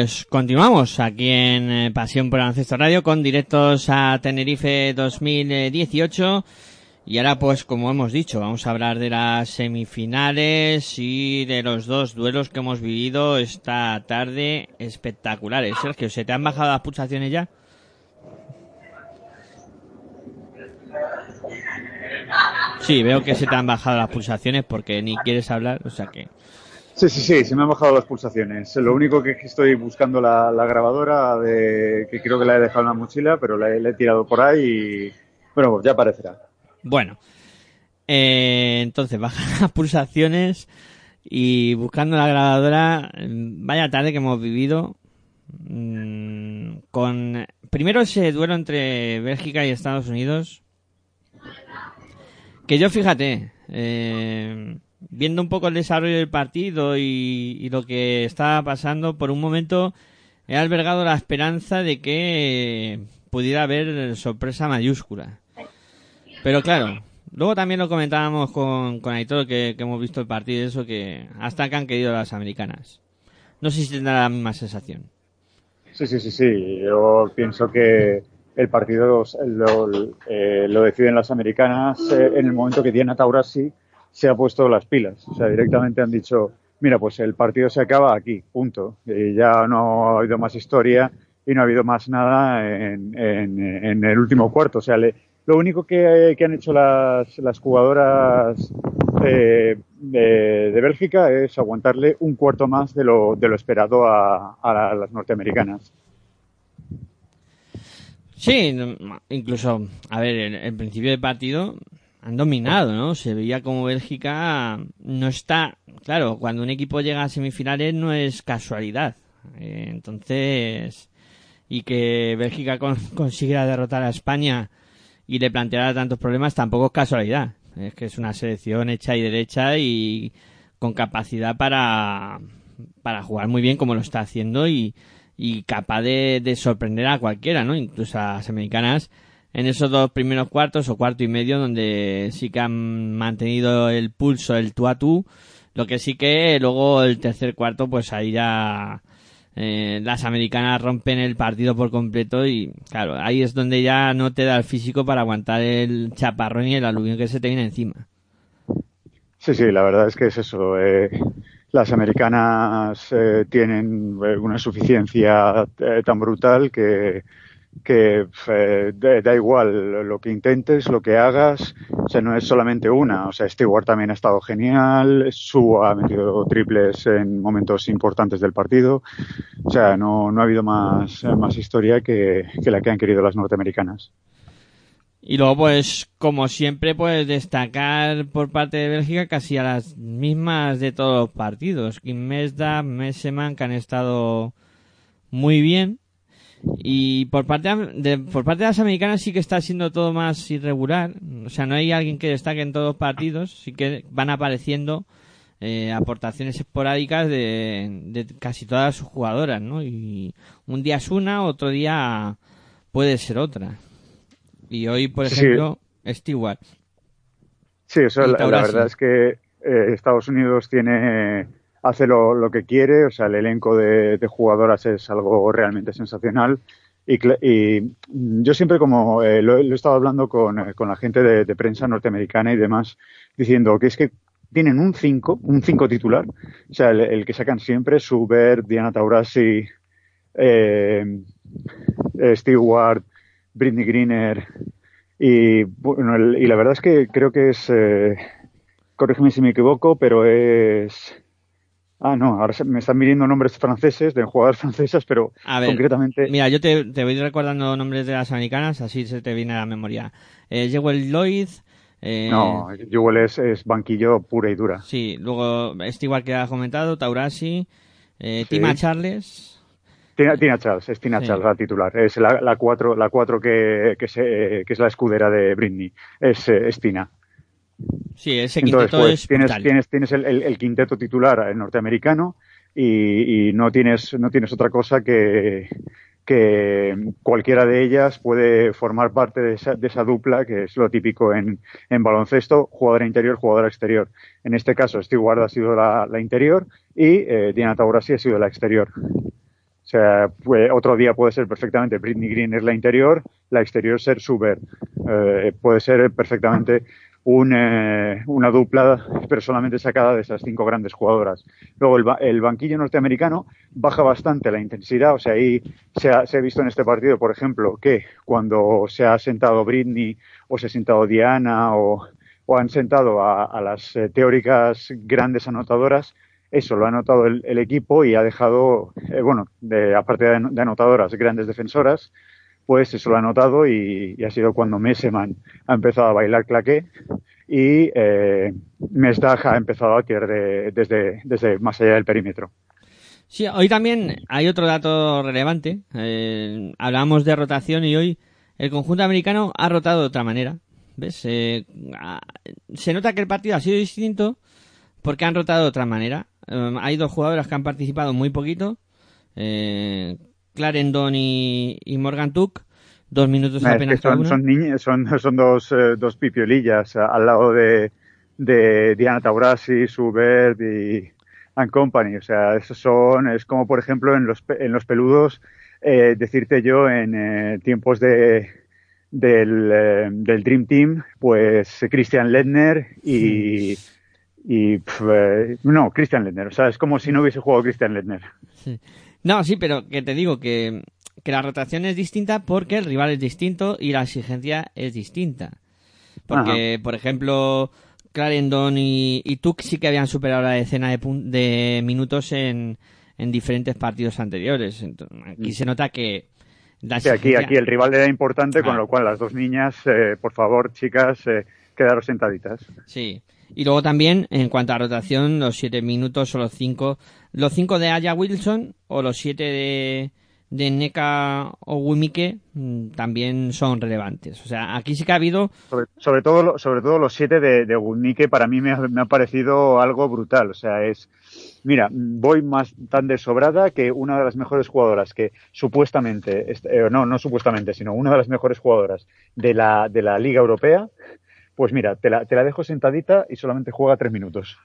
Pues continuamos aquí en eh, Pasión por el Ancestro Radio con directos a Tenerife 2018. Y ahora, pues como hemos dicho, vamos a hablar de las semifinales y de los dos duelos que hemos vivido esta tarde espectaculares. Sergio, ¿se te han bajado las pulsaciones ya? Sí, veo que se te han bajado las pulsaciones porque ni quieres hablar, o sea que... Sí, sí, sí, se me han bajado las pulsaciones. Lo único que es que estoy buscando la, grabadora de que creo que la he dejado en la mochila, pero la he, tirado por ahí y... Bueno, ya aparecerá. Bueno, eh, entonces bajan las pulsaciones y buscando la grabadora, mm, vaya tarde que hemos vivido mm, con primero ese duelo entre Bélgica y Estados Unidos. Que yo fíjate, eh, viendo un poco el desarrollo del partido y, lo que estaba pasando, por un momento he albergado la esperanza de que pudiera haber sorpresa mayúscula. Pero claro, luego también lo comentábamos con, con Aitor que, que hemos visto el partido eso que hasta que han querido las americanas. No sé si tendrá la misma sensación. Sí, sí, sí, sí. Yo pienso que el partido lo, eh, lo deciden las americanas eh, en el momento que Diana Taurasi se ha puesto las pilas. O sea, directamente han dicho, mira, pues el partido se acaba aquí, punto. Y ya no ha habido más historia y no ha habido más nada en, en, el último cuarto. O sea, le, lo único que, que, han hecho las, las jugadoras eh, de, de, Bélgica es aguantarle un cuarto más de lo, de lo esperado a, a las norteamericanas. Sí, incluso, a ver, en el principio del partido han dominado, ¿no? Se veía como Bélgica no está, claro, cuando un equipo llega a semifinales no es casualidad. Eh, entonces, y que Bélgica con, consiguiera derrotar a España y le planteara tantos problemas tampoco es casualidad. Es que es una selección hecha y derecha y con capacidad para, para jugar muy bien como lo está haciendo y, y capaz de, de sorprender a cualquiera, ¿no? Incluso a las americanas en esos dos primeros cuartos o cuarto y medio donde sí que han mantenido el pulso, el tú a tú, lo que sí que luego el tercer cuarto pues ahí ya eh, las americanas rompen el partido por completo y claro, ahí es donde ya no te da el físico para aguantar el chaparrón y el aluvión que se te viene encima. Sí, sí, la verdad es que es eso. Eh, las americanas eh, tienen eh, una suficiencia eh, tan brutal que, que eh, da, igual lo que intentes, lo que hagas, o sea, no es solamente una, o sea, Stewart también ha estado genial, Su ha metido triples en momentos importantes del partido, o sea, no, no ha habido más, más historia que, que la que han querido las norteamericanas. Y luego, pues, como siempre, pues destacar por parte de Bélgica casi a las mismas de todos los partidos. Kim Mesda, Messeman, que han estado muy bien. Y por parte de, por parte de las americanas sí que está siendo todo más irregular. O sea, no hay alguien que destaque en todos los partidos. Sí que van apareciendo eh, aportaciones esporádicas de, de casi todas sus jugadoras, ¿no? Y un día es una, otro día puede ser otra. Y hoy, por Sí. ejemplo, Stewart. Sí, eso la, verdad es que eh, Estados Unidos tiene hace lo, lo que quiere, o sea, el elenco de, de jugadoras es algo realmente sensacional. Y, y yo siempre como eh, lo, he estado hablando con, eh, con la gente de, prensa norteamericana y demás, diciendo que es que tienen un 5, un 5 titular, o sea, el, que sacan siempre, Subert, Diana Taurasi, eh, Stewart, Britney Greener, y, bueno, el- y la verdad es que creo que es, corrígeme si me equivoco, pero es... Ah, no, ahora me están midiendo nombres franceses, de jugadoras francesas, pero A ver, concretamente... Mira, yo te, te voy recordando nombres de las americanas, así se te viene a la memoria. Eh, Jewel Lloyd. Eh, No, Jewel es, es banquillo pura y dura. Sí, luego Stewart que has comentado, Taurasi, eh, Sí. Tima Charles. Tina, Tina Charles, es Tina Sí. Charles la titular. Es la, la cuatro, la cuatro que, que, se- que es la escudera de Britney. Es, eh, es Tina. Sí, ese Entonces, quinteto pues, es tienes, brutal. tienes, tienes el, el- el quinteto titular eh, norteamericano y, y no tienes, no tienes otra cosa que, que cualquiera de ellas puede formar parte de esa, de esa dupla, que es lo típico en, en baloncesto, jugadora interior, jugadora exterior. En este caso, Stewart ha sido la, la interior y eh, Diana Taurasi ha sido la exterior. O sea, pues, otro día puede ser perfectamente Britney Green es la interior, la exterior ser Subert. Eh, puede ser perfectamente un, eh, una dupla, pero solamente sacada de esas cinco grandes jugadoras. Luego el, el banquillo norteamericano baja bastante la intensidad, o sea, ahí se ha, se ha visto en este partido, por ejemplo, que cuando se ha sentado Britney o se ha sentado Diana o, o han sentado a, las eh, teóricas grandes anotadoras, eso lo ha anotado el, el equipo y ha dejado, eh, bueno, de, aparte de, de anotadoras, grandes defensoras, pues eso lo ha notado y, ha sido cuando Messeman ha empezado a bailar claqué y eh, Mesdag ha empezado a tirar de- desde, más allá del perímetro. Sí, hoy también hay otro dato relevante. Eh, hablábamos de rotación y hoy el conjunto americano ha rotado de otra manera. ¿Ves? Eh, se nota que el partido ha sido distinto porque han rotado de otra manera. Eh, hay dos jugadoras que han participado muy poquito. Eh, Clarendon y, y Morgan Tuck. Dos minutos Es que apenas son, son, niñas, son, son dos, eh, dos pipiolillas al lado de, de Diana Taurasi, Subert y and Company. O sea, esos son, es como por ejemplo en los, en los peludos, eh, decirte yo en eh, tiempos de, del, eh, del Dream Team, pues Christian Ledner y, y no, Christian Ledner. O sea, es como si no hubiese jugado Christian Ledner. No, sí, pero que te digo que, que la rotación es distinta porque el rival es distinto y la exigencia es distinta. Porque, por ejemplo, Clarendon y, y Tuck sí que habían superado la decena de, minutos en, en diferentes partidos anteriores. Entonces, aquí se nota que la Sí, aquí, aquí el rival era importante, con lo cual las dos niñas, eh, por favor, chicas, eh, quedaros sentaditas. Sí. Y luego también, en cuanto a rotación, los siete minutos o los cinco, los cinco de Aya Wilson o los siete de, de Neka o Wimike mm, también son relevantes. O sea, aquí sí que ha habido... Sobre, sobre todo, sobre todo los siete de, de para mí me ha, parecido algo brutal. O sea, es, mira, voy más tan de sobrada que una de las mejores jugadoras que supuestamente, est- eh, no, no supuestamente, sino una de las mejores jugadoras de la, de la Liga Europea, pues mira, te la, te la dejo sentadita y solamente juega tres minutos.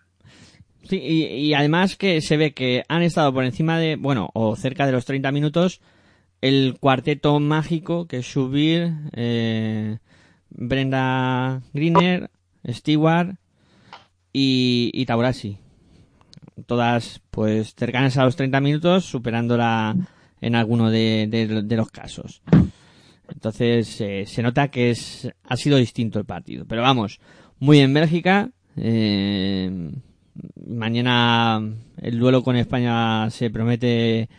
Sí, y, además que se ve que han estado por encima de, bueno, o cerca de los 30 minutos, el cuarteto mágico que es Subir, eh, Brenda Greener, Stewart y, y Taurasi. Todas, pues, cercanas a los 30 minutos, superándola en alguno de, de- de los casos. Entonces, eh, se nota que es, ha sido distinto el partido. Pero vamos, muy en Bélgica, eh, mañana el duelo con España se promete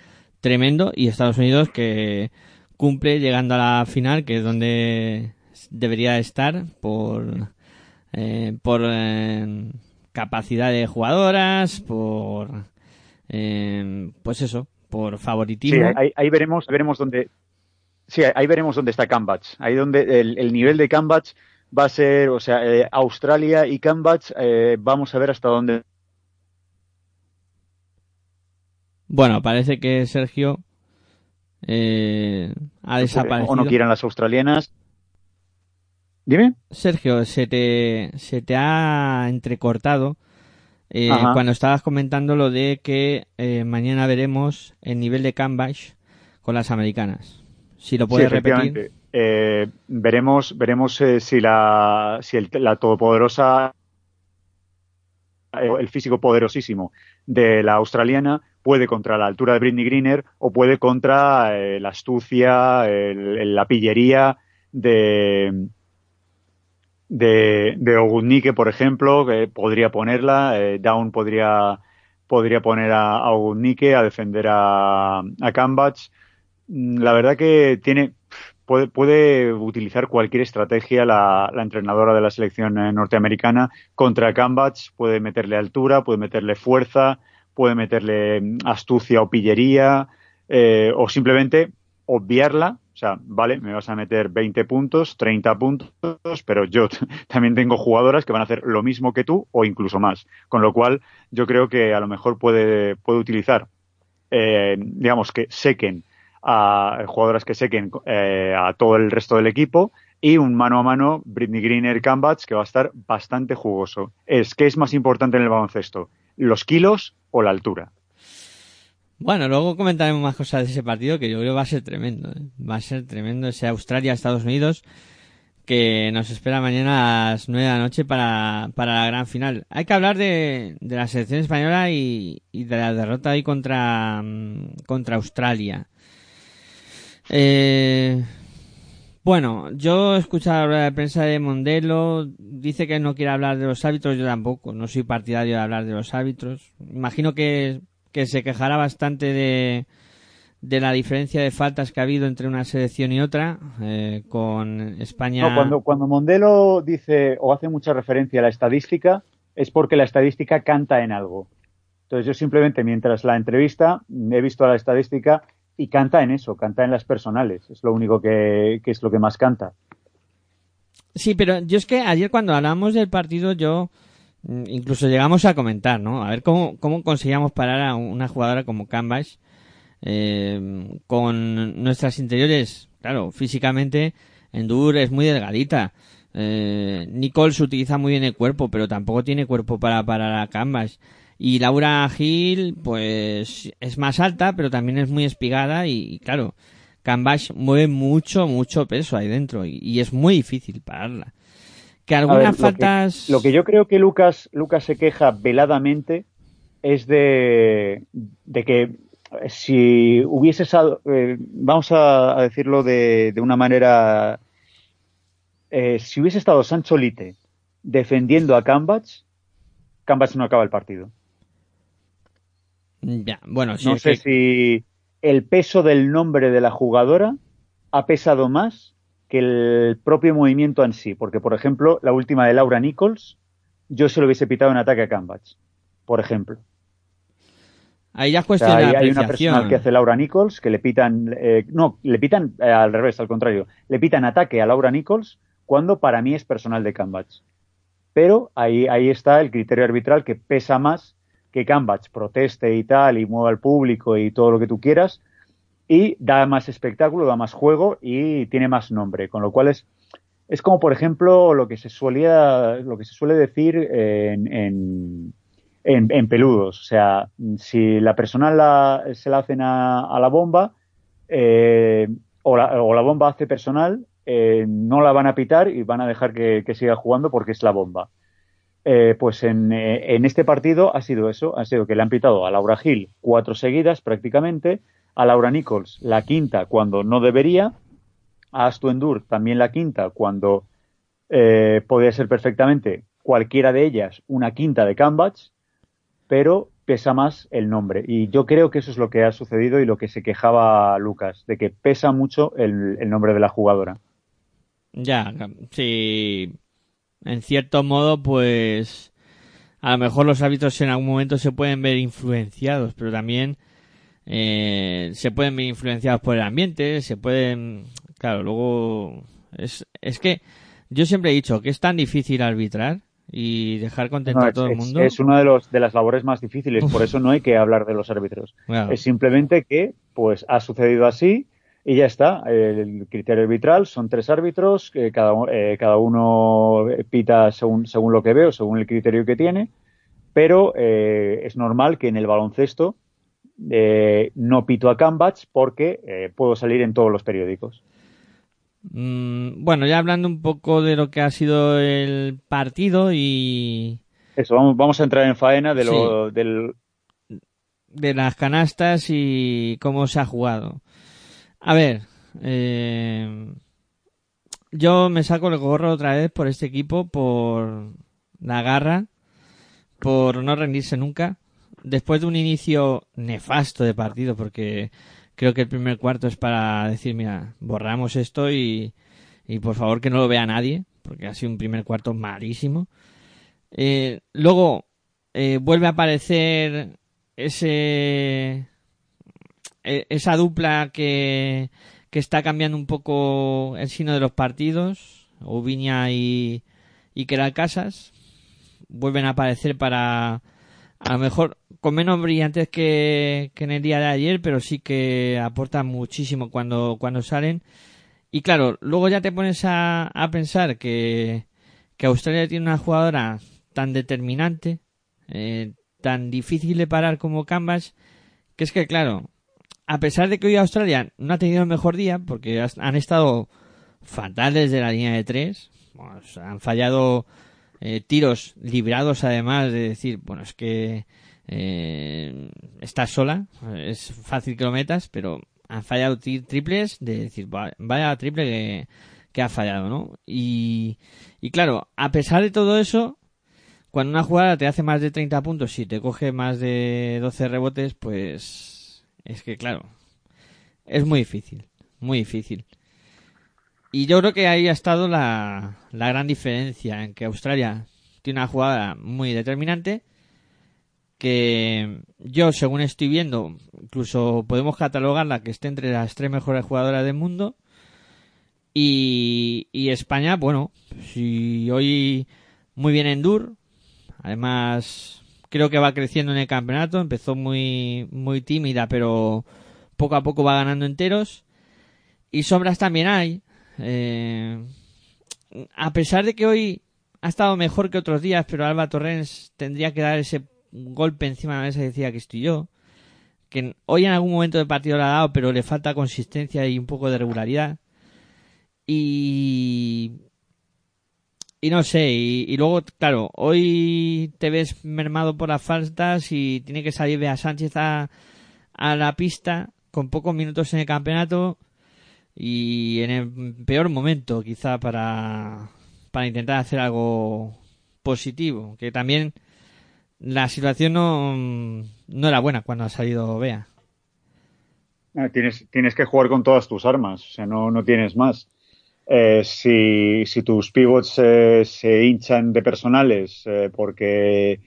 tremendo y Estados Unidos que cumple llegando a la final que es donde debería estar por eh, por eh, capacidad de jugadoras por eh, pues eso por Sí, favoritismo ahí, ahí veremos, veremos dónde, sí, ahí veremos dónde está Cambach. Ahí donde el, el nivel de Cambach va a ser, o sea, eh, Australia y Cambach, eh, vamos a ver hasta dónde. bueno parece que Sergio eh, ha desaparecido o no quieran las australianas. Dime. Sergio, se te, se te ha entrecortado eh, cuando estabas comentando lo de que mañana veremos el nivel de Canvas con las americanas. Si lo puedes sí, repetir. Eh, veremos, veremos eh, si la, si el- la todopoderosa, eh, el físico poderosísimo de la australiana puede contra la altura de Britney Greener o puede contra la astucia, el- la pillería de de, de Ogunike, por ejemplo, que podría ponerla, Down podría, podría poner a, a Ogunike a defender a, a Cambach. Mm, La verdad que tiene, puede, utilizar cualquier estrategia la, la entrenadora de la selección eh, norteamericana contra Cambach, puede meterle altura, puede meterle fuerza, puede meterle mm, astucia o pillería, eh, o simplemente obviarla, o sea, vale, me vas a meter 20 puntos, 30 puntos, pero yo también tengo jugadoras que van a hacer lo mismo que tú o incluso más. Con lo cual, yo creo que a lo mejor puede, puede utilizar, eh, digamos, que sequen a jugadoras que sequen eh, a todo el resto del equipo y un mano a mano Britney Greener Cambach que va a estar bastante jugoso. Es que es más importante en el baloncesto, los kilos o la altura. Bueno, luego comentaremos más cosas de ese partido que yo creo va a ser tremendo. ¿eh? Va a ser tremendo ese Australia-Estados Unidos que nos espera mañana a las 9 de la noche para, para la gran final. Hay que hablar de, de la selección española y, y de la derrota ahí contra, mm, contra Australia. Eh, bueno, yo he escuchado de prensa de Mondelo, dice que no quiere hablar de los árbitros, yo tampoco, no soy partidario de hablar de los árbitros. Imagino que, que se quejará bastante de, de la diferencia de faltas que ha habido entre una selección y otra, eh, con España. No, cuando, cuando Mondelo dice o hace mucha referencia a la estadística, es porque la estadística canta en algo. Entonces yo simplemente mientras la entrevista he visto la estadística y canta en eso, canta en las personales. Es lo único que, que es lo que más canta. Sí, pero yo es que ayer cuando hablábamos del partido yo mm, incluso llegamos a comentar, ¿no? A ver cómo, cómo conseguíamos parar a una jugadora como Canvas eh, con nuestras interiores. Claro, físicamente Endur es muy delgadita. Eh, Nicole se utiliza muy bien el cuerpo, pero tampoco tiene cuerpo para parar a Canvas. Y Laura Gil, pues es más alta, pero también es muy espigada y, y claro, Canvas mueve mucho, mucho peso ahí dentro y, y es muy difícil pararla. Que algunas ver, lo que- faltas... Lo que, yo creo que Lucas, Lucas se queja veladamente es de, de que si hubiese estado, eh, vamos a, a decirlo de, de una manera, eh, si hubiese estado Sancho Lite defendiendo a Cambach, Cambach no acaba el partido. Ya, bueno, sí, no sé que- si el peso del nombre de la jugadora ha pesado más que el propio movimiento en sí. Porque, por ejemplo, la última de Laura Nichols, yo se lo hubiese pitado en ataque a Cambach, por ejemplo. Ahí ya es O cuestión sea, de hay, hay una personal que hace Laura Nichols que le pitan, eh, no, le pitan eh, al revés, al contrario, le pitan ataque a Laura Nichols cuando para mí es personal de Cambach. Pero ahí, ahí está el criterio arbitral que pesa más que Cambach proteste y tal y mueva al público y todo lo que tú quieras y da más espectáculo, da más juego y tiene más nombre, con lo cual es es como por ejemplo lo que se solía lo que se suele decir en, en, en- en peludos. O sea si la persona la- se la hacen a, a la bomba eh, o, la, bomba hace personal eh, no la van a pitar y van a dejar que siga jugando porque es la bomba Eh, pues en, eh, en este partido ha sido eso ha sido que le han pitado a Laura Gil cuatro seguidas prácticamente a Laura Nichols la quinta cuando no debería a Astu Endur también la quinta cuando eh, podía ser perfectamente cualquiera de ellas una quinta de Cambach, pero pesa más el nombre. Y yo creo que eso es lo que ha sucedido y lo que se quejaba Lucas, de que pesa mucho el, el nombre de la jugadora. Ya, sí. En cierto modo, pues. A lo mejor los árbitros en algún momento se pueden ver influenciados, pero también eh, se pueden ver influenciados por el ambiente, se pueden. Claro, luego. Es, es que yo siempre he dicho que es tan difícil arbitrar y dejar contento No, a es, todo el mundo. es una de, los, de las labores más difíciles, por eso no hay que hablar de los árbitros. Claro. Es simplemente que pues ha sucedido así y ya está. El criterio arbitral son tres árbitros, que cada, eh, cada uno pita según, según lo que veo, según el criterio que tiene, pero eh, es normal que en el baloncesto eh, no pito a Cambach porque eh, puedo salir en todos los periódicos. Mm, bueno, ya hablando un poco de lo que ha sido el partido y Eso, vamos, vamos a entrar en faena de lo, Sí. del, de las canastas y cómo se ha jugado. A ver, eh, yo me saco el gorro otra vez por este equipo, por la garra, por no rendirse nunca. Después de un inicio nefasto de partido, porque creo que el primer cuarto es para decir, mira, borramos esto y, y por favor que no lo vea nadie, porque ha sido un primer cuarto malísimo. Eh, luego eh, vuelve a aparecer ese esa dupla que, que está cambiando un poco el sino de los partidos, Ubiña y, y Keral Casas, vuelven a aparecer para a lo mejor con menos brillantes que, que en el día de ayer, pero sí que aportan muchísimo cuando, cuando salen. Y claro, luego ya te pones a, a pensar que, que Australia tiene una jugadora tan determinante, eh, tan difícil de parar como Canvas, que es que claro, a pesar de que hoy Australia no ha tenido el mejor día, porque han estado fatales de la línea de tres, sea, han fallado eh, tiros librados además de decir, bueno, es que eh, estás sola, es fácil que lo metas, pero han fallado tri- triples de decir, "Va- vaya triple que, que ha fallado, ¿no? Y, y claro, a pesar de todo eso, cuando una jugada te hace más de 30 puntos y te coge más de 12 rebotes, pues es que claro, es muy difícil, muy difícil. Y yo creo que ahí ha estado la, la gran diferencia en que Australia tiene una jugada muy determinante que yo, según estoy viendo, incluso podemos catalogarla que esté entre las tres mejores jugadoras del mundo. Y, y España, bueno, si hoy muy bien en Dur, además creo que va creciendo en el campeonato, empezó muy, muy tímida, pero poco a poco va ganando enteros. Y sombras también hay. Eh, a pesar de que hoy ha estado mejor que otros días, pero Alba Torrens tendría que dar ese golpe encima de la mesa y decía que estoy yo. Que hoy en algún momento del partido lo ha dado, pero le falta consistencia y un poco de regularidad. Y. Y no sé, y, luego, claro, hoy te ves mermado por las faltas y tiene que salir Bea Sánchez a, a la pista con pocos minutos en el campeonato y en el peor momento quizá para, para intentar hacer algo positivo, que también la situación no, no era buena cuando ha salido Bea. Ah, Tienes, tienes que jugar con todas tus armas, o sea, no, no tienes más. Eh, si, si tus pivots eh, se hinchan de personales eh, porque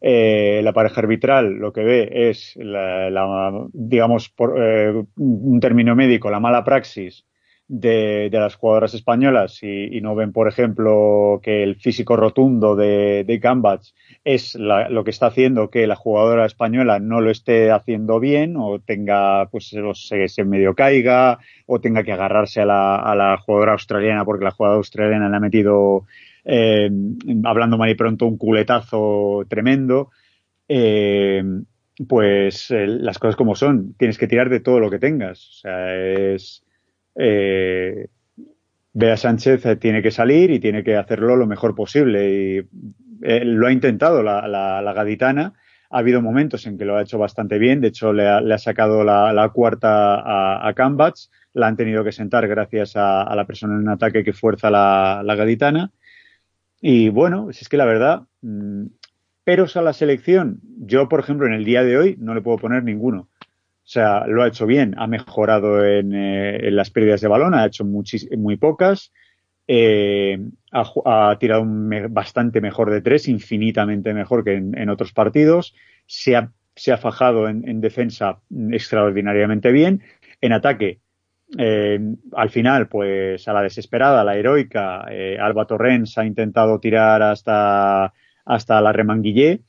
eh, la pareja arbitral lo que ve es, la, la, digamos, por eh, un término médico, la mala praxis de, de las jugadoras españolas y, no ven, por ejemplo, que el físico rotundo de, de Gambach es la, lo que está haciendo que la jugadora española no lo esté haciendo bien o tenga, pues, se, se medio caiga o tenga que agarrarse a la, a la jugadora australiana porque la jugadora australiana le ha metido, eh, hablando mal y pronto, un culetazo tremendo. Eh, pues eh, las cosas como son, tienes que tirar de todo lo que tengas. O sea, es, eh, Bea Sánchez tiene que salir y tiene que hacerlo lo mejor posible. Y eh, lo ha intentado la, la, la, gaditana. Ha habido momentos en que lo ha hecho bastante bien. De hecho, le ha, le ha sacado la, cuarta a, a. La han tenido que sentar gracias a, la persona en ataque que fuerza la, gaditana. Y bueno, es que la verdad, mmm, peros a la selección. Yo, por ejemplo, en el día de hoy no le puedo poner ninguno. O sea, lo ha hecho bien, ha mejorado en, eh, las pérdidas de balón, ha hecho muy pocas, eh, ha, tirado me, bastante mejor de tres, infinitamente mejor que en, otros partidos, se ha, se fajado en, en, defensa extraordinariamente bien, en ataque. Eh, al final, pues a la desesperada, a la heroica, Alba Torrens ha intentado tirar hasta, hasta la Remanguillé,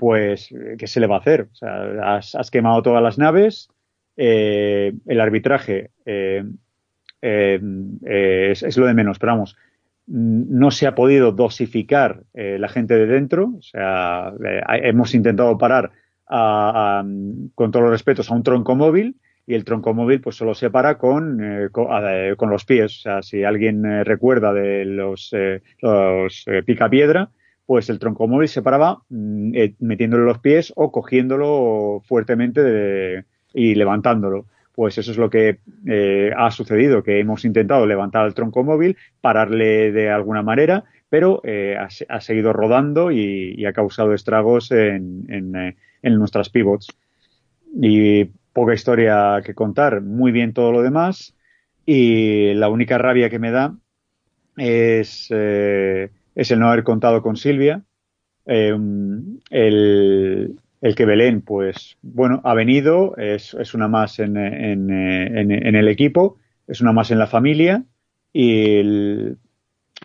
pues, ¿qué se le va a hacer? O sea, has, has quemado todas las naves, eh, el arbitraje eh, eh, es, es, lo de menos, pero vamos, no se ha podido dosificar eh, la gente de dentro, o sea, eh, hemos intentado parar a, con todos los respetos a un tronco móvil y el tronco móvil pues solo se para con, eh, con, con, los pies, o sea, si alguien recuerda de los, los picapiedra, pues el tronco móvil se paraba mm, eh, metiéndole los pies o cogiéndolo fuertemente y levantándolo. Pues eso es lo que eh, ha sucedido, que hemos intentado levantar el tronco móvil, pararle de alguna manera, pero eh, ha, seguido rodando y, ha causado estragos en, en, nuestras pivots. Y poca historia que contar, muy bien todo lo demás. Y la única rabia que me da es es el no haber contado con Silvia. Eh, el, el, que Belén, pues, bueno, ha venido, es, es una más en, en, en, el equipo, es una más en la familia y,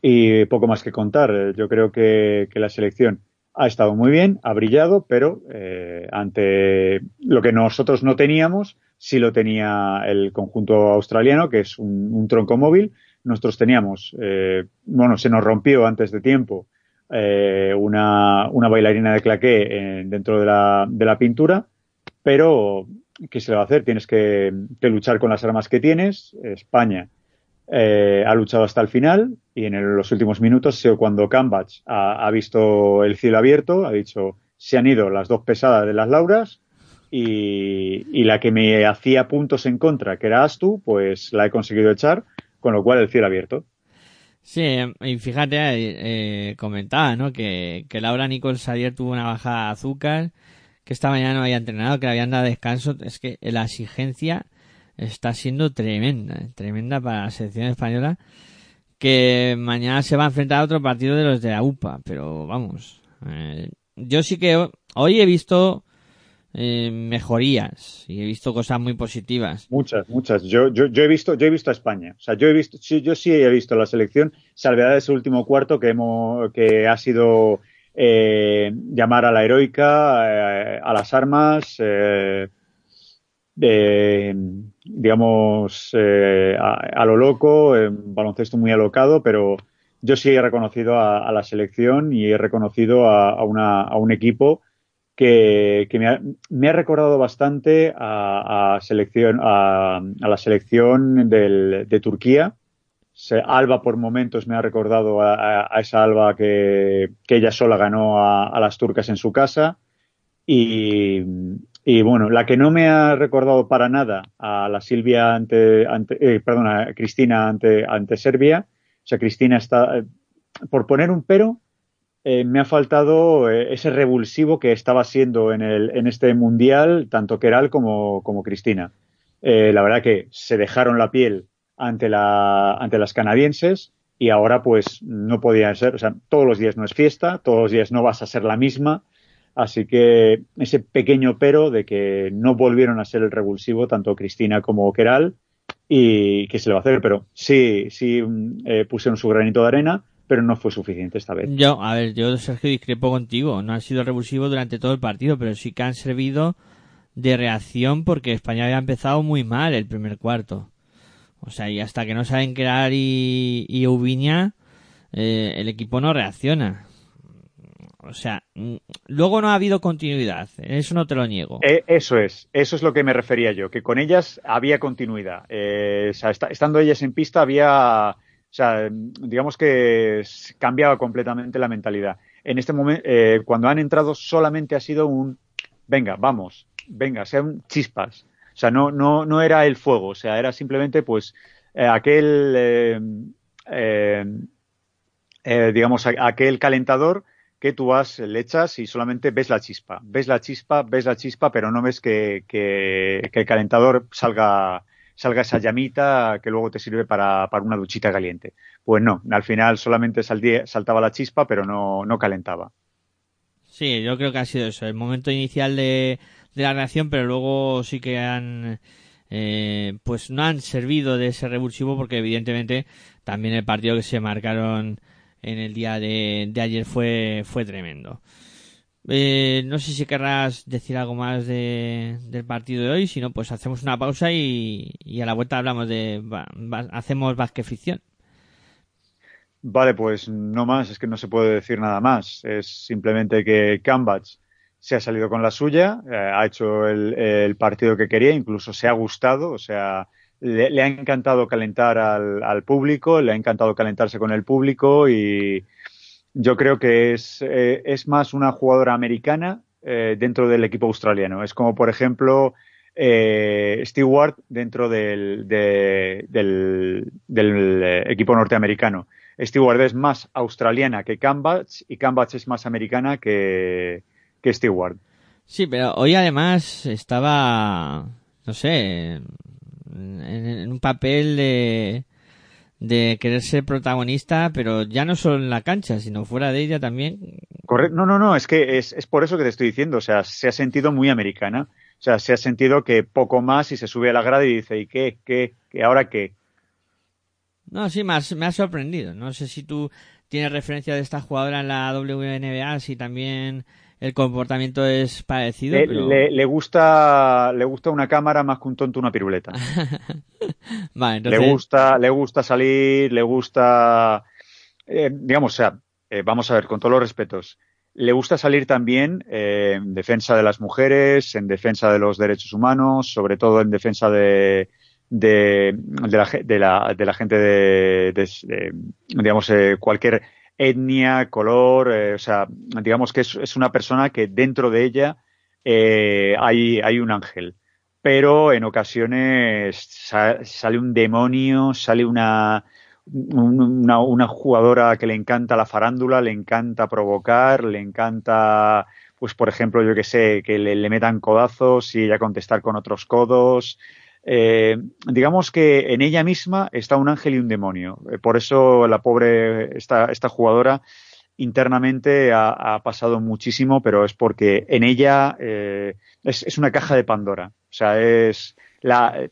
y poco más que contar. Yo creo que, que, la selección ha estado muy bien, ha brillado, pero eh, ante lo que nosotros no teníamos, sí lo tenía el conjunto australiano, que es un tronco móvil, nosotros teníamos, eh, bueno, se nos rompió antes de tiempo eh, una, una, bailarina de claqué eh, dentro de la, de la, pintura, pero ¿qué se le va a hacer? Tienes que, luchar con las armas que tienes. España eh, ha luchado hasta el final y en los últimos minutos, cuando Cambach ha, ha, visto el cielo abierto, ha dicho, se han ido las dos pesadas de las Lauras y, y la que me hacía puntos en contra, que era Astu, pues la he conseguido echar con lo cual el cielo abierto. Sí, y fíjate, eh, comentaba, ¿no? Que, que Laura Nichols ayer tuvo una bajada de azúcar, que esta mañana no había entrenado, que le habían dado descanso. Es que la exigencia está siendo tremenda, tremenda para la selección española, que mañana se va a enfrentar a otro partido de los de la UPA, pero vamos, eh, yo sí que hoy he visto eh, mejorías y he visto cosas muy positivas. Muchas, muchas. Yo, yo, he visto, yo he visto a España. O sea, yo he visto, sí, yo sí he visto la selección, salvedad de ese último cuarto que hemos, que ha sido eh, llamar a la heroica, eh, a las armas, eh, digamos, eh, a, a, lo loco, baloncesto muy alocado, pero yo sí he reconocido a, la selección y he reconocido a, a un equipo que, me, ha, me, ha, recordado bastante a, a selección, a, a, la selección del, de Turquía. Se, Alba por momentos me ha recordado a, a esa Alba que, que, ella sola ganó a, las turcas en su casa. Y, y, bueno, la que no me ha recordado para nada a la Silvia ante, ante eh, perdón, a Cristina ante, ante Serbia. O sea, Cristina está, eh, por poner un pero, eh, me ha faltado eh, ese revulsivo que estaba siendo en, el, en este mundial tanto Keral como, como Cristina. Eh, la verdad que se dejaron la piel ante, la, ante las canadienses y ahora pues no podían ser, o sea, todos los días no es fiesta, todos los días no vas a ser la misma, Así que ese pequeño pero de que no volvieron a ser el revulsivo tanto Cristina como Keral y que se le va a hacer, pero sí, sí mm, pusieron su granito de arena, pero no fue suficiente esta vez. Yo, a ver, yo Sergio discrepo contigo. No han sido revulsivos durante todo el partido, pero sí que han servido de reacción porque España había empezado muy mal el primer cuarto. O sea, y hasta que no saben crear y, y Ubiña, eh, el equipo no reacciona. O sea, mm, luego no ha habido continuidad, eso no te lo niego. Eh, eso es, eso es lo que me refería yo, que con ellas había continuidad. Eh, o sea, esta- estando ellas en pista había, sea, digamos que cambiaba completamente la mentalidad. En este momento, cuando han entrado solamente ha sido un, venga, vamos, venga, sean chispas. O sea, no, no, no era el fuego, o sea, era simplemente pues eh, aquel, eh, eh, eh, digamos, aquel calentador que tú vas, le echas y solamente ves la chispa. Ves la chispa, ves la chispa, pero no ves que, que el calentador salga, salga esa llamita que luego te sirve para, para una duchita caliente. Pues no, al final solamente saldía- saltaba la chispa, pero no, no calentaba. Sí, yo creo que ha sido eso, el momento inicial de, de la reacción, pero luego sí que han, eh, pues no han servido de ese revulsivo porque evidentemente también el partido que se marcaron en el día de, de ayer fue, fue tremendo. Eh, no sé si querrás decir algo más de, del partido de hoy, si no, pues hacemos una pausa y, y a la vuelta hablamos de, ba- ba- hacemos básquet ficción. Vale, pues no más, es que no se puede decir nada más. Es simplemente que Cambach se ha salido con la suya, eh, ha hecho el, partido que quería, incluso se ha gustado, o sea, le, le ha encantado calentar al, al público, le ha encantado calentarse con el público y yo creo que es, eh, es más una jugadora americana eh, dentro del equipo australiano. Es como, por ejemplo, eh, Stewart dentro del, de- del, del, eh, equipo norteamericano. Stewart es más australiana que Cambach y Cambach es más americana que, que Stewart. Sí, pero hoy además estaba, no sé, en un papel de, de querer ser protagonista, pero ya no solo en la cancha, sino fuera de ella también. Correcto. No, no, no, es que es, es por eso que te estoy diciendo. O sea, se ha sentido muy americana. O sea, se ha sentido que poco más y se sube a la grada y dice, ¿y qué? ¿Qué? ¿Qué? ¿Ahora qué? No, sí, me, has- me ha sorprendido. No sé si tú tienes referencia de esta jugadora en la WNBA, si también el comportamiento es parecido. Le, pero... le- le gusta, le gusta una cámara más que un tonto una piruleta. Vale, entonces... Le gusta, le gusta salir, le gusta, eh, digamos, o sea, eh, vamos a ver, con todos los respetos, le gusta salir también eh, en defensa de las mujeres, en defensa de los derechos humanos, sobre todo en defensa de, de, de, la, de, la, de la gente de, de- de, digamos, eh, cualquier etnia, color, eh, o sea, digamos que es, una persona que dentro de ella eh, hay, hay un ángel pero en ocasiones sa- sale un demonio, sale una, un- una, una jugadora que le encanta la farándula, le encanta provocar, le encanta, pues por ejemplo, yo que sé, que le, le metan codazos y ella contestar con otros codos. Eh, digamos que en ella misma está un ángel y un demonio. Eh, Por eso la pobre, esta, esta jugadora internamente ha, pasado muchísimo, pero es porque en ella eh, es, es una caja de Pandora. O sea, es la,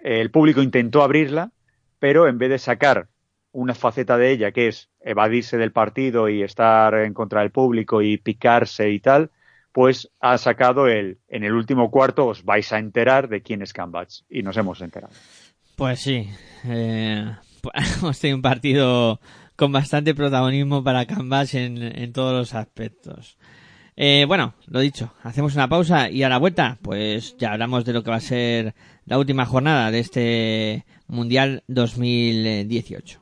el público intentó abrirla, pero en vez de sacar una faceta de ella que es evadirse del partido y estar en contra del público y picarse y tal, pues ha sacado el en el último cuarto os vais a enterar de quién es Cambach y nos hemos enterado. Pues sí, eh, hemos tenido un partido con bastante protagonismo para Canvas en, en todos los aspectos. Eh, bueno, lo dicho, hacemos una pausa y a la vuelta, pues ya hablamos de lo que va a ser la última jornada de este Mundial 2018.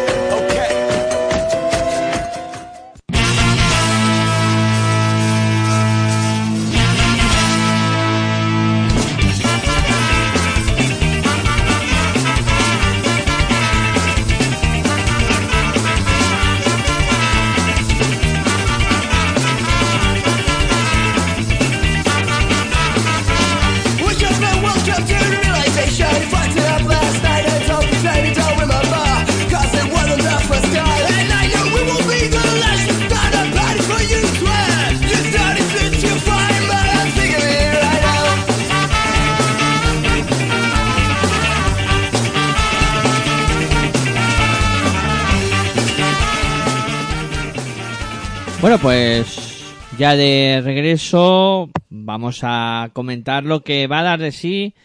Bueno, pues ya de regreso vamos a comentar lo que va a dar de sí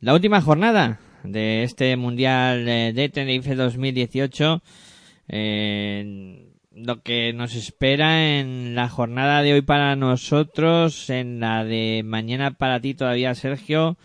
la última jornada de este Mundial eh, de Tenerife 2018. eh, lo que nos espera en la jornada de hoy para nosotros, en la de mañana para ti todavía, Sergio.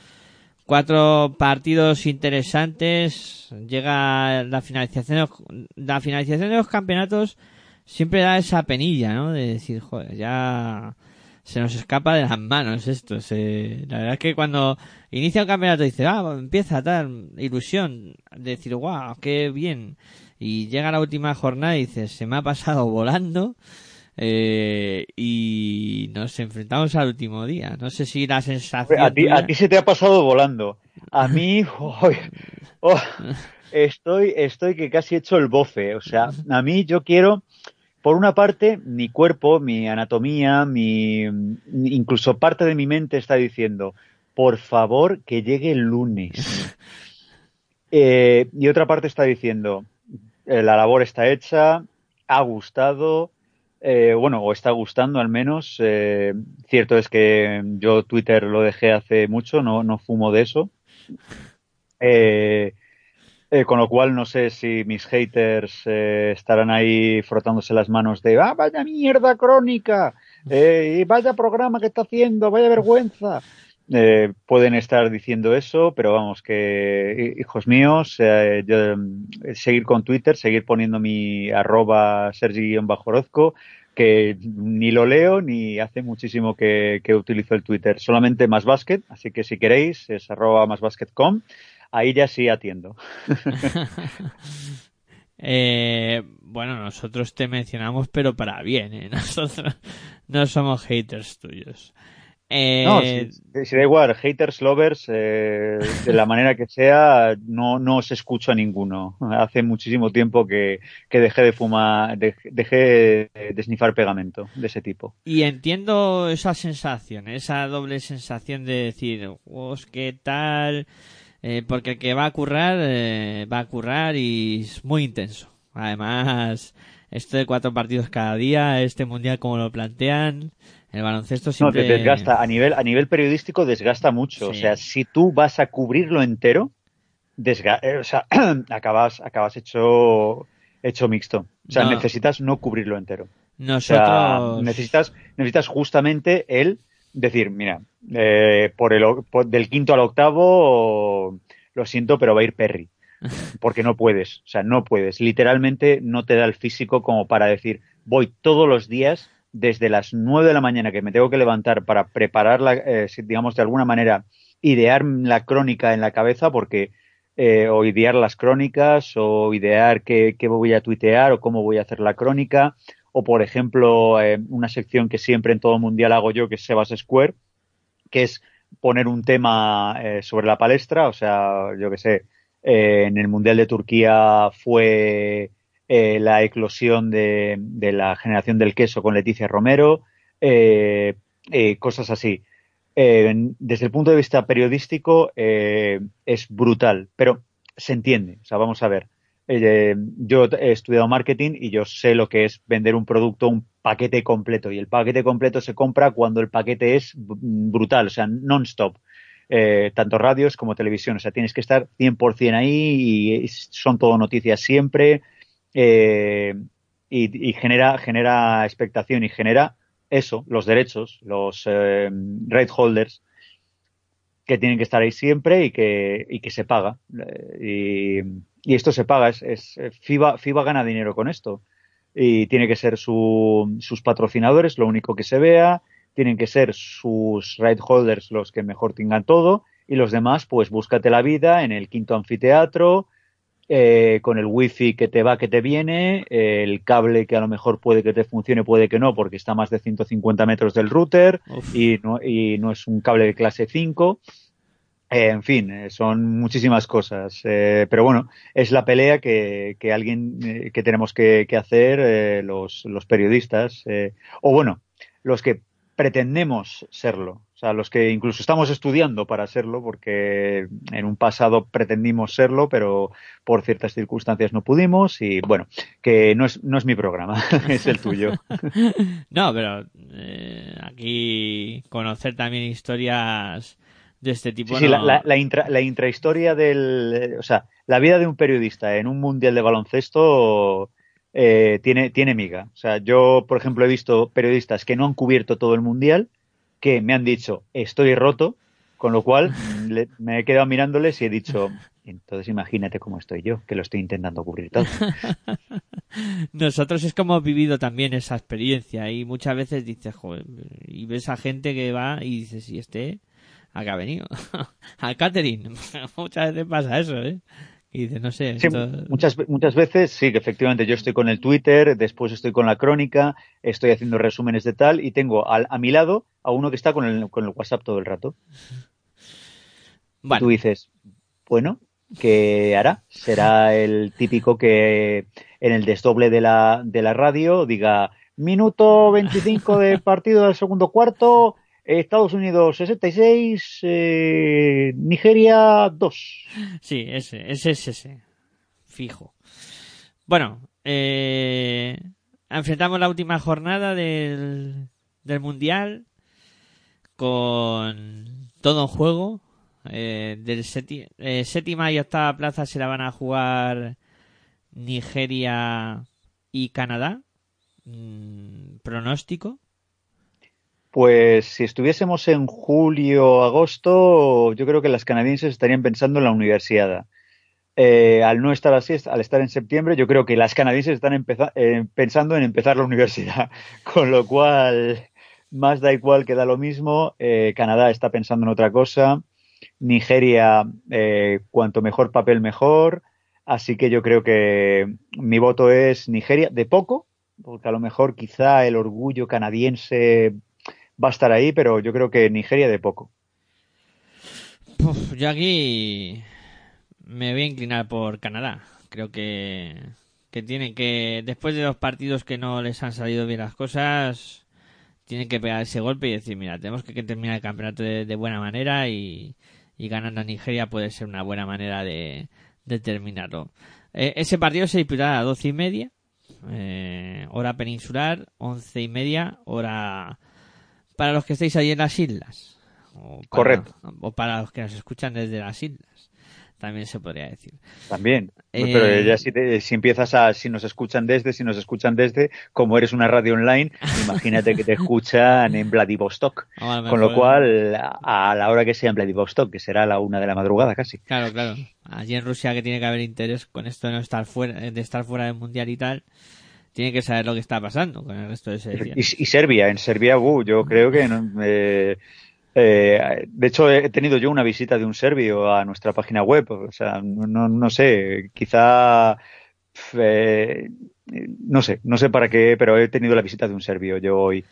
Cuatro partidos interesantes. Llega la finalización, la finalización de los campeonatos siempre da esa penilla, ¿no? De decir, joder, ya se nos escapa de las manos esto. Se... La verdad es que cuando inicia un campeonato dice, ah, empieza tal ilusión, de decir, guau, qué bien. Y llega la última jornada y dices, se me ha pasado volando. eh, y nos enfrentamos al último día. No sé si la sensación. A ti, a ti se te ha pasado volando. A mí, oh, oh, estoy, estoy que casi he hecho el bofe. O sea, a mí yo quiero, por una parte, mi cuerpo, mi anatomía, mi, incluso parte de mi mente está diciendo, por favor, que llegue el lunes. Eh, y otra parte está diciendo, eh, la labor está hecha, ha gustado, eh, bueno, o está gustando al menos. Cierto es que yo Twitter lo dejé hace mucho, no, no fumo de eso. Eh, eh, con lo cual no sé si mis haters eh, estarán ahí frotándose las manos de ¡Ah, vaya mierda crónica! Eh, y vaya programa que está haciendo, vaya vergüenza. Eh, pueden estar diciendo eso, pero vamos, que hijos míos, yo, seguir con Twitter, seguir poniendo mi arroba Sergi-Orozco, que ni lo leo ni hace muchísimo que, utilizo el Twitter, solamente más basket, así que si queréis es arroba más ahí ya sí atiendo. Eh, bueno, nosotros te mencionamos, pero para bien, ¿eh? Nosotros no somos haters tuyos. Eh, No, si, si da igual, haters, lovers, eh, de la manera que sea, no, no os escucho a ninguno. Hace muchísimo tiempo que, que dejé de fumar, de- dejé de snifar pegamento de ese tipo. Y entiendo esa sensación, esa doble sensación de decir, "Os, ¿qué tal? Eh, porque el que va a currar, eh, va a currar y es muy intenso. Además, esto de cuatro partidos cada día, este mundial como lo plantean, el baloncesto No, siempre... te desgasta. A nivel, a nivel periodístico desgasta mucho. O sea, si tú vas a cubrirlo entero, desga- eh, o sea, acabas, acabas hecho, hecho mixto. O sea, No. necesitas no cubrirlo entero. Nosotros- O sea, necesitas, necesitas justamente el decir, mira, eh, por el, por- del quinto al octavo, lo siento, pero va a ir Perry. Porque no puedes, o sea, no puedes. Literalmente no te da el físico como para decir, voy todos los días desde las 9 de la mañana que me tengo que levantar para preparar, la, eh, digamos, de alguna manera, idear la crónica en la cabeza, porque eh, o idear las crónicas, o idear qué, qué voy a tuitear, o cómo voy a hacer la crónica, o por ejemplo, eh, una sección que siempre en todo mundial hago yo, que es Sebas Square, que es poner un tema eh, sobre la palestra, o sea, yo que sé, eh, en el Mundial de Turquía fue eh, la eclosión de, de la generación del queso con Leticia Romero, cosas así. Desde el punto de vista periodístico es brutal, pero se entiende. O sea, vamos a ver. Eh, yo he estudiado marketing y yo sé lo que es vender un producto, un paquete completo. Y el paquete completo se compra cuando el paquete es brutal, o sea, non-stop. Eh, tanto radios como televisión. O sea, tienes que estar 100% ahí y son todo noticias siempre. eh, y, y genera, genera expectación y genera eso, los derechos, los eh, right holders que tienen que estar ahí siempre y que, y que se paga. Eh, y, y esto se paga, es, es FIBA, FIBA gana dinero con esto. Y tiene que ser su, sus patrocinadores, lo único que se vea, tienen que ser sus right holders los que mejor tengan todo, y los demás, pues búscate la vida en el quinto anfiteatro, eh, con el wifi que te va, que te viene, eh, el cable que a lo mejor puede que te funcione, puede que no, porque está a más de 150 metros del router y no, y no es un cable de clase 5. En fin, eh, son muchísimas cosas. Eh, pero bueno, es la pelea que, que alguien eh, que tenemos que, que hacer eh, los, los periodistas, o bueno, los que pretendemos serlo. O sea, los que incluso estamos estudiando para serlo, porque en un pasado pretendimos serlo, pero por ciertas circunstancias no pudimos. Y bueno, que no es, no es mi programa, es el tuyo. no, pero aquí conocer también historias de este tipo. Sí, sí, no- la, la, la, intra- la intrahistoria del. O sea, la vida de un periodista en un mundial de baloncesto eh, tiene, tiene miga. O sea, yo, por ejemplo, he visto periodistas que no han cubierto todo el mundial que me han dicho, estoy roto, con lo cual le- me he quedado mirándoles y he dicho, entonces imagínate cómo estoy yo, que lo estoy intentando cubrir todo. Nosotros es como hemos vivido también esa experiencia y muchas veces dices, joder, y ves a gente que va y dices, ¿y este a qué ha venido? Al catering. muchas veces pasa eso, ¿eh? Y dices, no sé, Sí, esto- muchas, muchas veces sí, que efectivamente yo estoy con el Twitter, después estoy con la crónica, estoy haciendo resúmenes de tal y tengo al- a mi lado a uno que está con el, con el WhatsApp todo el rato. Tú dices, bueno, ¿qué hará? Será el típico que en el desdoble de la, de la radio diga minuto 25 de partido del segundo cuarto, Estados Unidos 66, eh, Nigeria 2. Sí, ese, ese es ese. Fijo. Bueno, eh, enfrentamos la última jornada del, del Mundial con todo en juego. Eh, del eh, séptima y octava plaza se la van a jugar Nigeria y Canadá. Mm, pronóstico. Pues si estuviésemos en julio agosto, yo creo que las canadienses estarían pensando en la universidad. Eh, al no estar así, al estar en septiembre, yo creo que las canadienses están eh, pensando en empezar la universidad. Con lo cual, más da igual que da lo mismo. Eh, Canadá está pensando en otra cosa. Nigeria, cuanto mejor papel, mejor. Así que yo creo que mi voto es Nigeria, de poco, porque a lo mejor quizá el orgullo canadiense va a estar ahí, pero yo creo que Nigeria de poco. Yo aquí me voy a inclinar por Canadá. Creo que, que tienen que, después de los partidos que no les han salido bien las cosas, tienen que pegar ese golpe y decir, mira, tenemos que, terminar el campeonato de, buena manera y, y ganando a Nigeria puede ser una buena manera de, de terminarlo. Eh, ese partido se disputará a doce y media, eh, hora peninsular, once y media, hora para los que estéis ahí en las islas. O para- Correcto. O para los que nos escuchan desde las islas. También se podría decir. También. Eh, Pero ya si, te- si empiezas a, si nos escuchan desde, si nos escuchan desde, como eres una radio online, imagínate que te escuchan en Vladivostok. Con lo cual, a a la hora que sea en Vladivostok, que será a la una de la madrugada casi. Claro, claro. Allí en Rusia que tiene que haber interés con esto de no estar fuera, de estar fuera del mundial y tal, tiene que saber lo que está pasando con el resto de selecciones. Y, y Serbia, en Serbia, uh, yo creo que no, eh, eh, de hecho, he tenido yo una visita de un serbio a nuestra página web. O sea, no, no sé, quizá. Eh, no sé, no sé para qué, pero he tenido la visita de un serbio yo hoy.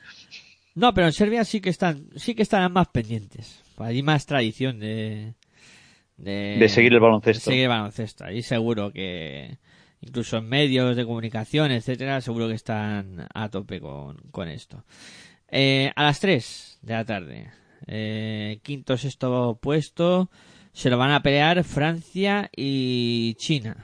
No, pero en Serbia sí que están, sí que estarán más pendientes. Hay más tradición de, de, seguir el baloncesto. seguir el baloncesto. Ahí seguro que incluso en medios de comunicación, etcétera, seguro que están a tope con, con esto. Eh, a las 3 de la tarde, eh, quinto, sexto puesto. Se lo van a pelear Francia y China.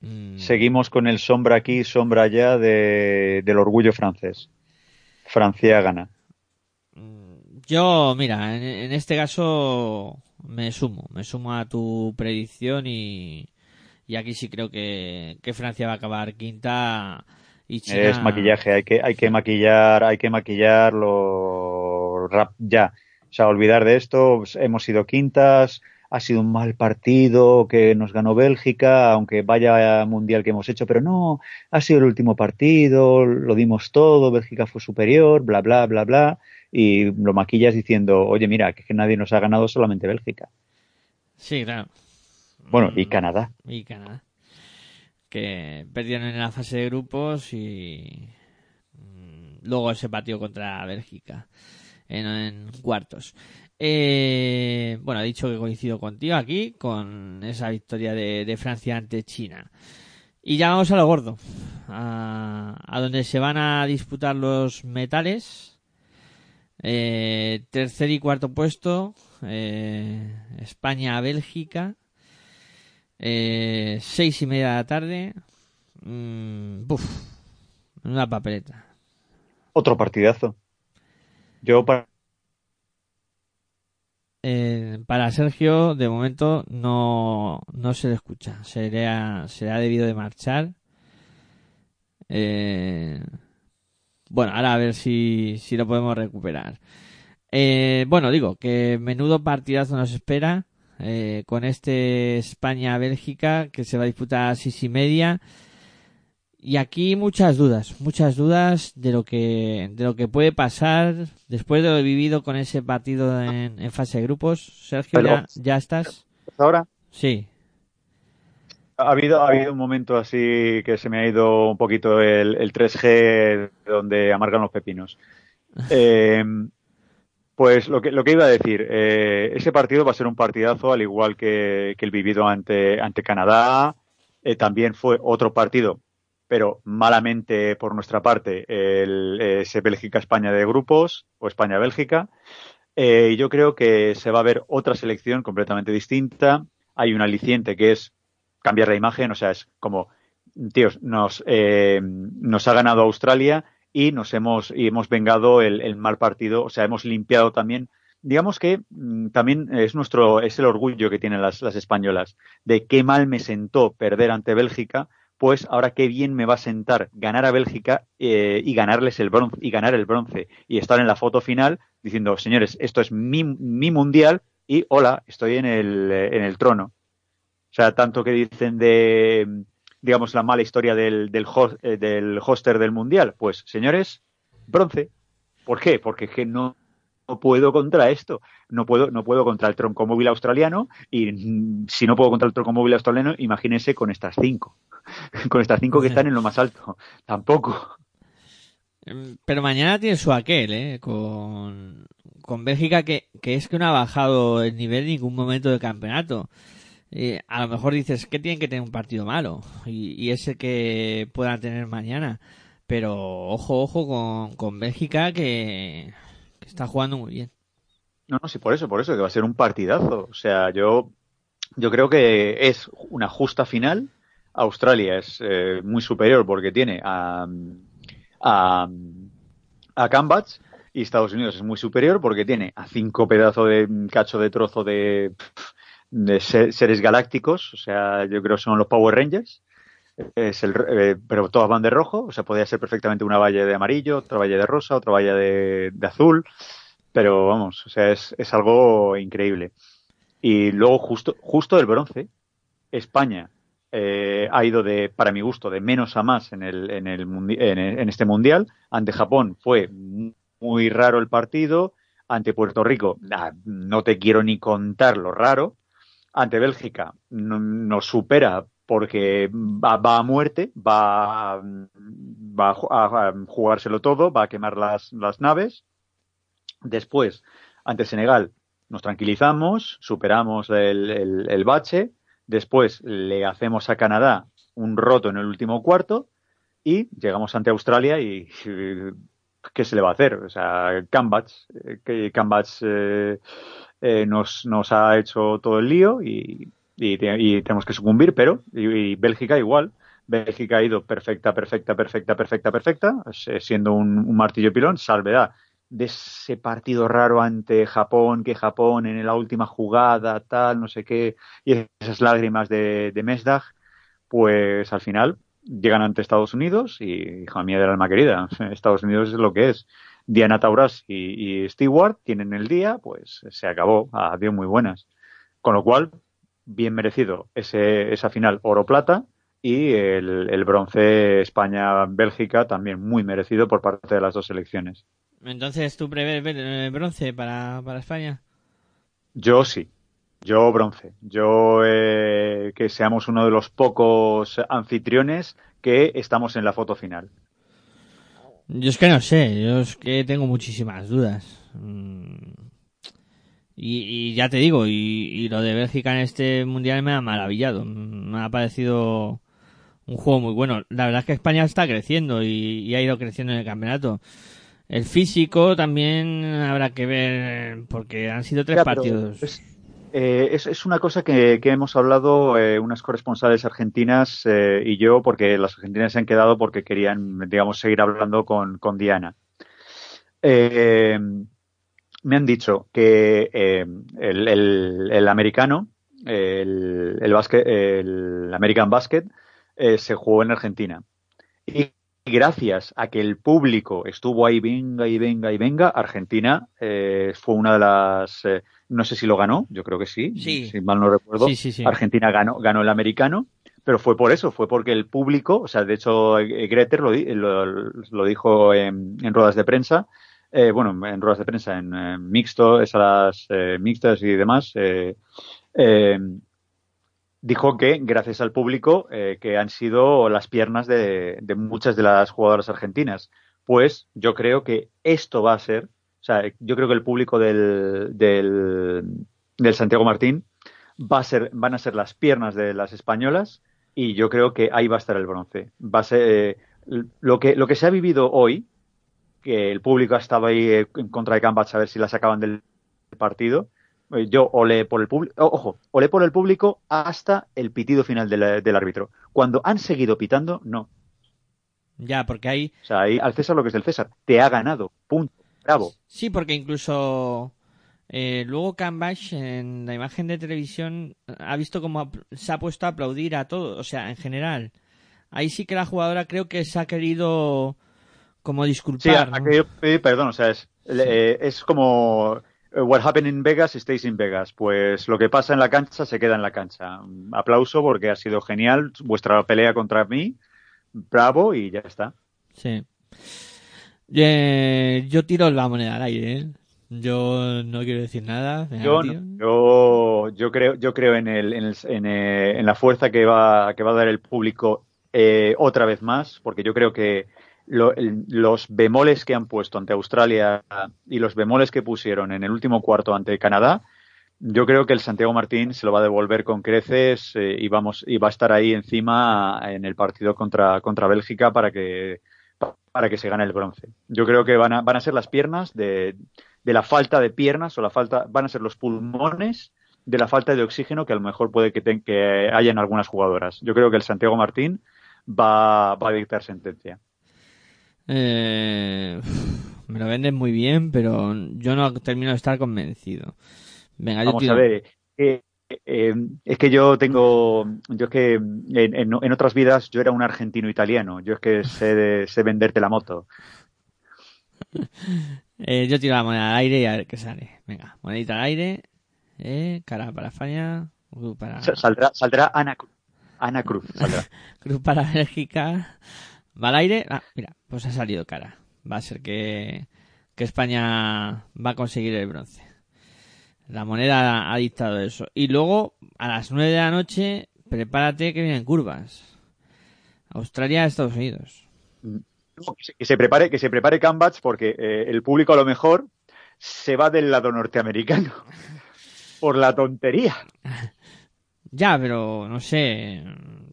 Mm. Seguimos con el sombra aquí, sombra allá de, del orgullo francés. Francia gana. Mm, yo, mira, en, este caso me sumo, me sumo a tu predicción y, y aquí sí creo que, que Francia va a acabar quinta y China... Es maquillaje, hay que, hay que maquillar, hay que maquillarlo rap ya. O sea, olvidar de esto, pues, hemos sido quintas, ha sido un mal partido que nos ganó Bélgica, aunque vaya mundial que hemos hecho, pero no, ha sido el último partido, lo dimos todo, Bélgica fue superior, bla, bla, bla, bla, y lo maquillas diciendo, oye, mira, que, nadie nos ha ganado, solamente Bélgica. Sí, claro. Bueno, y Canadá. Y Canadá. Que perdieron en la fase de grupos y mm, luego ese partido contra Bélgica en, cuartos. Eh, bueno, he dicho que coincido contigo aquí con esa victoria de, Francia ante China. Y ya vamos a lo gordo, a, donde se van a disputar los metales. Eh, tercer y cuarto puesto, eh, España-Bélgica. Eh, seis y media de la tarde. Mm, una papeleta. Otro partidazo. Yo para... Eh, para Sergio, de momento no, no se le escucha. Se le ha, se ha debido de marchar. Eh, bueno, ahora a ver si, si lo podemos recuperar. Eh, bueno, digo que menudo partidazo nos espera con este España-Bélgica que se va a disputar a seis y media. Y aquí muchas dudas, muchas dudas de lo que de lo que puede pasar después de lo vivido con ese partido en, fase de grupos. Sergio, ya, estás. ¿Ahora? Sí. Ha habido, ha habido un momento así que se me ha ido un poquito el, el 3G donde amargan los pepinos. Eh, pues lo que, lo que iba a decir, eh, ese partido va a ser un partidazo al igual que, el vivido ante, ante Canadá. Eh, también fue otro partido pero malamente por nuestra parte el, ese Bélgica-España de grupos o España-Bélgica. Eh, yo creo que se va a ver otra selección completamente distinta. Hay un aliciente que es cambiar la imagen, o sea, es como, tíos, nos, eh, nos ha ganado Australia y nos hemos, y hemos vengado el, el mal partido, o sea, hemos limpiado también. Digamos que mm, también es nuestro es el orgullo que tienen las, las, españolas de qué mal me sentó perder ante Bélgica pues ahora qué bien me va a sentar ganar a Bélgica eh, y ganarles el bronce y ganar el bronce y estar en la foto final diciendo señores esto es mi, mi mundial y hola estoy en el, en el trono o sea tanto que dicen de digamos la mala historia del del, eh, del hoster del mundial pues señores bronce ¿por qué? porque que no no puedo contra esto, no puedo, no puedo contra el troncomóvil australiano y mm, si no puedo contra el troncomóvil australiano, imagínense con estas cinco, con estas cinco que están en lo más alto, tampoco. Em, pero mañana tiene su aquel, ¿eh? Con, con Bélgica que, que es que no ha bajado el nivel en ningún momento del campeonato. A lo mejor dices que tienen que tener un partido malo y, ese que puedan tener mañana. Pero ojo, ojo con, con Bélgica que está jugando muy bien. No, no, sí, por eso, por eso, que va a ser un partidazo. O sea, yo, yo creo que es una justa final. Australia es eh, muy superior porque tiene a, a, a Cambats y Estados Unidos es muy superior porque tiene a cinco pedazos de cacho de trozo de, de seres galácticos. O sea, yo creo que son los Power Rangers. Eh, pero todas van de rojo, o sea, podría ser perfectamente una valla de amarillo, otra valla de rosa, otra valla de, azul, pero vamos, o sea, es, es, algo increíble. Y luego justo, justo del bronce, España eh, ha ido de, para mi gusto, de menos a más en, el, en, el en, en este mundial. Ante Japón fue muy raro el partido. Ante Puerto Rico, ah, no te quiero ni contar lo raro. Ante Bélgica no- nos supera porque va, a muerte, va, va a ju- a, a jugárselo todo, va a quemar las, las naves. Después, ante Senegal, nos tranquilizamos, superamos el, el- bache. Después le hacemos a Canadá un roto en el último cuarto y llegamos ante Australia y eh, ¿qué se le va a hacer? O sea, Cambats, eh, Cambats eh, nos, nos ha hecho todo el lío y, y te- y tenemos que sucumbir, pero y, Bélgica igual. Bélgica ha ido perfecta, perfecta, perfecta, perfecta, perfecta, siendo un, un martillo pilón, salvedad de ese partido raro ante Japón, que Japón en la última jugada, tal, no sé qué, y esas lágrimas de, de Mesdag, pues al final llegan ante Estados Unidos y, hija mía del alma querida, Estados Unidos es lo que es. Diana Taurasi y, y Stewart tienen el día, pues se acabó, adiós muy buenas. Con lo cual, bien merecido ese, esa final oro-plata y el, el bronce España-Bélgica también muy merecido por parte de las dos selecciones. Entonces, ¿tú prevés eh, bronce para, para España? Yo sí, yo bronce. Yo eh, que seamos uno de los pocos anfitriones que estamos en la foto final. Yo es que no sé, yo es que tengo muchísimas dudas. Mm. Y, y ya te digo, y, y lo de Bélgica en este mundial me ha maravillado. Mm, Me ha parecido un juego muy bueno. La verdad es que España está creciendo y, y ha ido creciendo en el campeonato. El físico también habrá que ver, porque han sido tres Ya, pero partidos. Eh, es, una cosa que, hemos hablado eh, unas corresponsales argentinas eh, y yo, porque las argentinas se han quedado porque querían, digamos, seguir hablando con, Diana. Me han dicho que el, americano, el, el, el American Basket, se jugó en Argentina. Y gracias a que el público estuvo ahí, venga y venga y venga, Argentina fue una de las. Eh, no sé si lo ganó, yo creo que sí, Sí. si mal no recuerdo. Sí, sí, sí. Argentina ganó, ganó el americano, pero fue por eso, fue porque el público, o sea, de hecho, eh, Greter lo, di- lo, lo dijo en, en ruedas de prensa, eh, bueno, en ruedas de prensa, en eh, mixto, esas eh, mixtas y demás, eh, eh, dijo que gracias al público eh, que han sido las piernas de, de muchas de las jugadoras argentinas. Pues yo creo que esto va a ser, o sea, yo creo que el público del, del, del Santiago Martín va a ser, van a ser las piernas de las españolas y yo creo que ahí va a estar el bronce. Va a ser eh, lo que lo que se ha vivido hoy, que el público ha estado ahí eh, en contra de Cambach a ver si la sacaban del partido. eh, Yo olé por el público, ojo, olé por el público hasta el pitido final del, del árbitro. Cuando han seguido pitando, no. Ya, porque hay... O sea, ahí al César lo que es del César. Te ha ganado. Punto. Bravo. Sí, porque incluso eh, luego Canbash en la imagen de televisión ha visto apl- se ha puesto a aplaudir a todo, o sea, en general. Ahí sí que la jugadora creo que se ha querido como Sí, disculpar. ha ¿no? querido pedir perdón. O sea, es, eh, es como eh, what happened in Vegas stays in Vegas. Pues lo que pasa en la cancha se queda en la cancha. Aplauso porque ha sido genial vuestra pelea contra mí. Bravo y ya está. Sí. Eh, yo tiro la moneda al aire, ¿eh? Yo no quiero decir nada. Yo, no. yo, yo creo, yo creo en, el, en, el- en, eh, en la fuerza que va, que va a dar el público eh, otra vez más, porque yo creo que lo- el- los bemoles que han puesto ante Australia y los bemoles que pusieron en el último cuarto ante Canadá, yo creo que el Santiago Martín se lo va a devolver con creces eh, y vamos y va a estar ahí encima en el partido contra, contra Bélgica para que para que se gane el bronce. Yo creo que van a, van a ser las piernas de, de la falta de piernas o la falta van a ser los pulmones de la falta de oxígeno que a lo mejor puede que, ten- que haya en algunas jugadoras. Yo creo que el Santiago Martín va, va a dictar sentencia. Eh, me lo venden muy bien, pero yo no termino de estar convencido. Venga, yo Vamos tiro. a ver, eh, eh, es que yo tengo, yo es que en, en- en otras vidas yo era un argentino italiano, yo es que sé, de- sé venderte la moto. Eh, yo tiro la moneda al aire y a ver qué sale. Venga, monedita al aire. Eh, cara para España. uh, para... Sa- Saldrá, saldrá Ana. Ana Cruz saldrá. Cruz para Bélgica. Va al aire. Ah, mira, pues ha salido cara. Va a ser que, que España va a conseguir el bronce. La moneda ha dictado eso. Y luego, a las 9 de la noche, prepárate que vienen curvas. Australia, Estados Unidos. Que se prepare, que se prepare Cambach porque eh, el público a lo mejor se va del lado norteamericano por la tontería. Ya, pero no sé.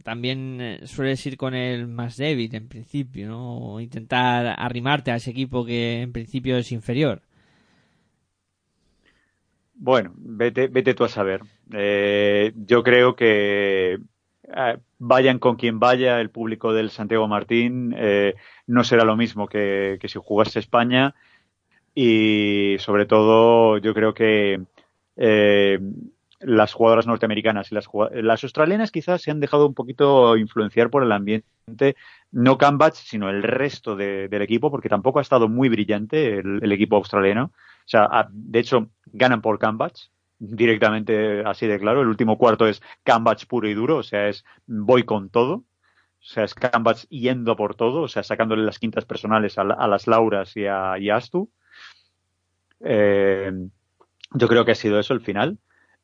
También eh, sueles ir con el más débil en principio, ¿no? O intentar arrimarte a ese equipo que en principio es inferior. Bueno, vete, vete tú a saber. Eh, yo creo que eh, vayan con quien vaya, el público del Santiago Martín eh, no será lo mismo que, que si jugase España y sobre todo yo creo que eh, las jugadoras norteamericanas y las, las australianas quizás se han dejado un poquito influenciar por el ambiente, no Cambach, sino el resto de- del equipo, porque tampoco ha estado muy brillante el, el equipo australiano. O sea, de hecho, ganan por Cambach, directamente así de claro. El último cuarto es Cambach puro y duro, o sea, es voy con todo. O sea, es Cambach yendo por todo, o sea, sacándole las quintas personales a, a las Lauras y a, y a Astu. Eh, yo creo que ha sido eso el final.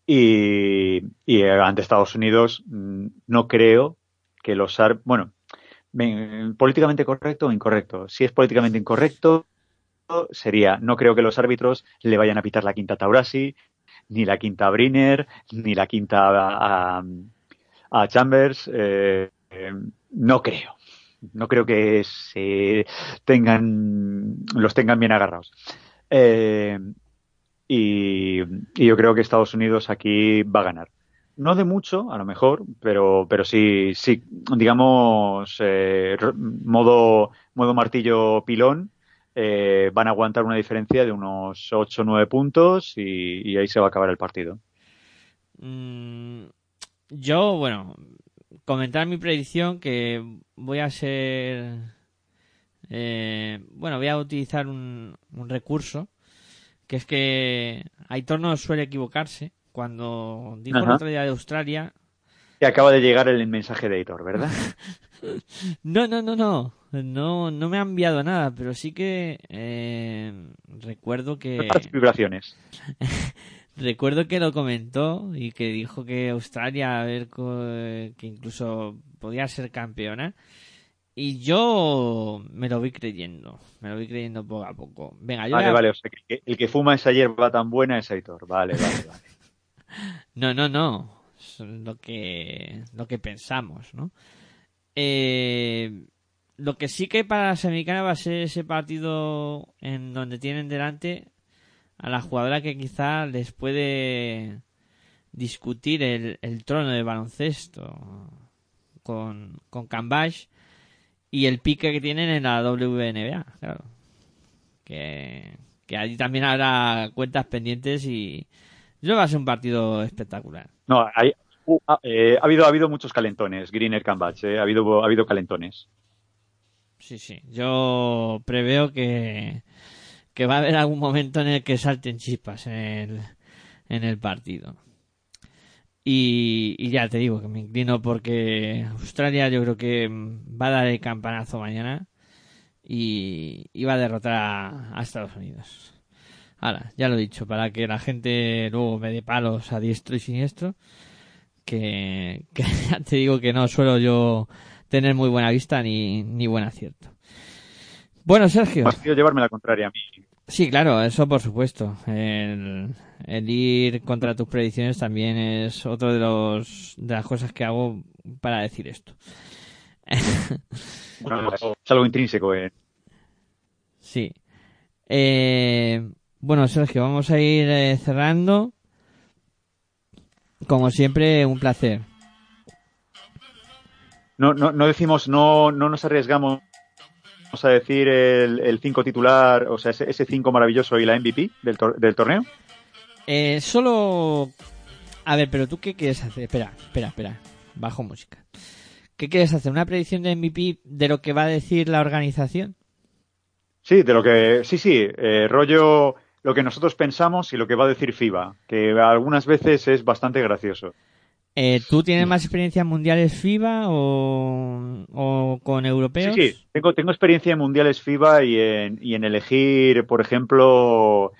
Y, y eh, ante Estados Unidos mm, no creo que los bueno políticamente correcto o incorrecto si es políticamente incorrecto sería no creo que los árbitros le vayan a pitar la quinta Taurasi ni la quinta Briner ni la quinta a, a- Chambers eh, no creo no creo que se tengan los tengan bien agarrados Eh, y, yo creo que Estados Unidos aquí va a ganar. No de mucho, a lo mejor, pero, pero sí, sí, digamos, eh, modo, modo martillo pilón, eh, van a aguantar una diferencia de unos 8 o 9 puntos y, y ahí se va a acabar el partido. Mm, yo, bueno, comentar mi predicción que voy a ser... eh, bueno, voy a utilizar un, un recurso que es que Aitor no suele equivocarse. Cuando dijo el Ajá. otro día de Australia, Y acaba de llegar el mensaje de Hitor, ¿verdad? No, no, no, no. No, no me ha enviado nada, pero sí que eh, recuerdo que vibraciones. recuerdo que lo comentó y que dijo que Australia a ver que incluso podía ser campeona y yo me lo voy creyendo, me lo voy creyendo poco a poco. Venga, yo Vale, a- vale, o sea, que el que fuma esa hierba tan buena es Hitor. Vale, vale, vale. No, no, no. Es lo que, lo que pensamos, ¿no? Eh, lo que sí que para la semifinal va a ser ese partido en donde tienen delante a la jugadora que quizá les puede discutir el, el trono de baloncesto con, con y el pique que tienen en la WNBA, claro. Que, que allí también habrá cuentas pendientes y yo va a ser un partido espectacular. No, hay, uh, ha, eh, ha habido ha habido muchos calentones, Greener Cambach, eh, ha habido ha habido calentones. Sí, sí. Yo preveo que, va a haber algún momento en el que salten chispas en el, en el partido. Y, y ya te digo que me inclino porque Australia yo creo que va a dar el campanazo mañana y, y va a derrotar a, a Estados Unidos. Ahora, ya lo he dicho, para que la gente luego me dé palos a diestro y siniestro, que, que ya te digo que no suelo yo tener muy buena vista ni, ni buen acierto. Bueno, Sergio. Has querido llevarme la contraria a mí. Sí, claro, eso por supuesto. El, el ir contra tus predicciones también es otro de los de las cosas que hago para decir esto. Bueno, es algo intrínseco. Eh. Sí. Eh, bueno, Sergio, vamos a ir eh, cerrando. Como siempre, un placer. No, no, no decimos, no, no nos arriesgamos a decir el 5 titular, o sea, ese 5 maravilloso y la MVP del, tor del torneo. Eh, solo. A ver, pero tú qué quieres hacer? Espera, espera, espera. Bajo música. ¿Qué quieres hacer? ¿Una predicción de MVP de lo que va a decir la organización? Sí, de lo que. Sí, sí, eh, rollo lo que nosotros pensamos y lo que va a decir FIBA, que algunas veces es bastante gracioso. Eh, ¿Tú tienes más experiencia en mundiales FIBA o, o con europeos? Sí, sí, tengo, tengo experiencia en mundiales FIBA y en, y en elegir, por ejemplo,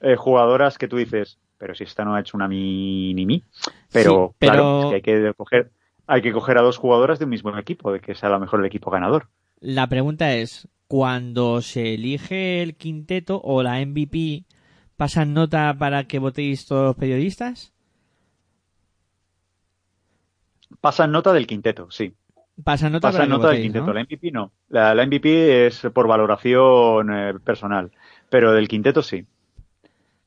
eh, jugadoras que tú dices, pero si esta no ha hecho una mi ni mi. Pero, Sí, pero- claro, es que hay que coger, hay que coger a dos jugadoras de un mismo equipo, de que sea a lo mejor el equipo ganador. La pregunta es, cuando se elige el quinteto o la MVP, ¿pasan nota para que votéis todos los periodistas? Pasan nota del quinteto, sí. Pasan nota Pasa para que nota del quinteto. ¿no? La MVP no. La, la MVP es por valoración eh, personal, pero del quinteto sí.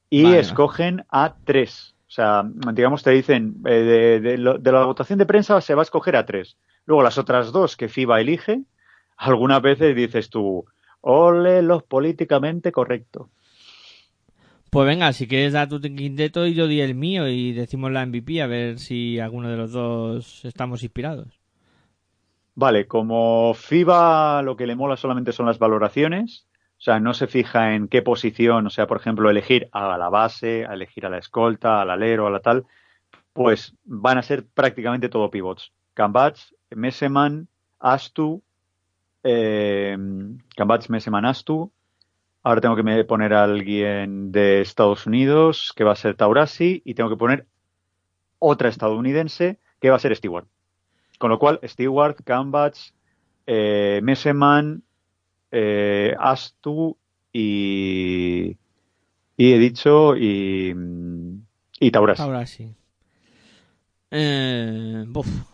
Y Vale. escogen a tres. O sea, digamos, te dicen, eh, de, de lo- de la votación de prensa se va a escoger a tres. Luego las otras dos que FIBA elige, algunas veces dices tú, ole los políticamente correctos. Pues venga, si quieres dar tu quinteto y yo di el mío y decimos la MVP a ver si alguno de los dos estamos inspirados. Vale, como FIBA lo que le mola solamente son las valoraciones, o sea, no se fija en qué posición, o sea, por ejemplo, elegir a la base, a elegir a la escolta, al alero, a la tal, pues van a ser prácticamente todo pivots. Cambach, Meseman, Astu, eh, Meseman, Astu. Ahora tengo que me- poner a alguien de Estados Unidos, que va a ser Taurasi, y tengo que poner otra estadounidense, que va a ser Stewart. Con lo cual, Stewart, Cambach, eh, Meseman, eh, Astu y, y he dicho y, y Tauras. Ahora sí. Eh,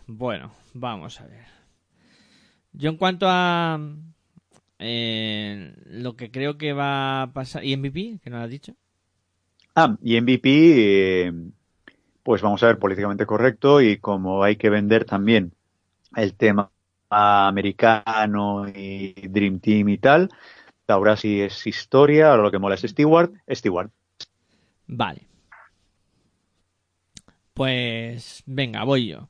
bueno, vamos a ver. Yo en cuanto a eh, lo que creo que va a pasar... ¿Y MVP? Que no lo has dicho. Ah, y MVP, eh, pues vamos a ver, políticamente correcto y como hay que vender también el tema americano y Dream Team y tal, Taurasi es historia, ahora lo que mola es Stewart, Stewart. Vale. Pues venga, voy yo.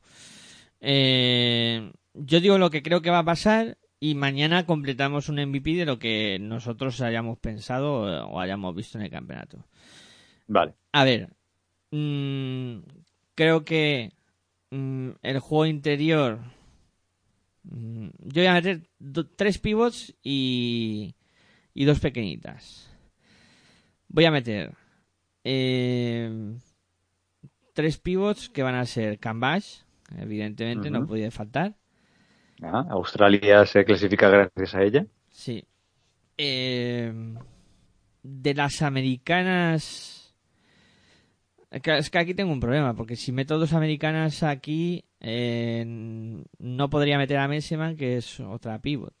Eh, yo digo lo que creo que va a pasar y mañana completamos un MVP de lo que nosotros hayamos pensado o hayamos visto en el campeonato. Vale. A ver, mm, creo que mm, el juego interior. mm, yo voy a meter tres pivots y, y dos pequeñitas. Voy a meter eh, tres pivots que van a ser Canvas, evidentemente no podía faltar. Ah, Australia se clasifica gracias a ella. Sí. Eh, de las americanas. Es que, aquí tengo un problema, porque si meto dos americanas aquí, eh, no podría meter a Messeman, que es otra pivot.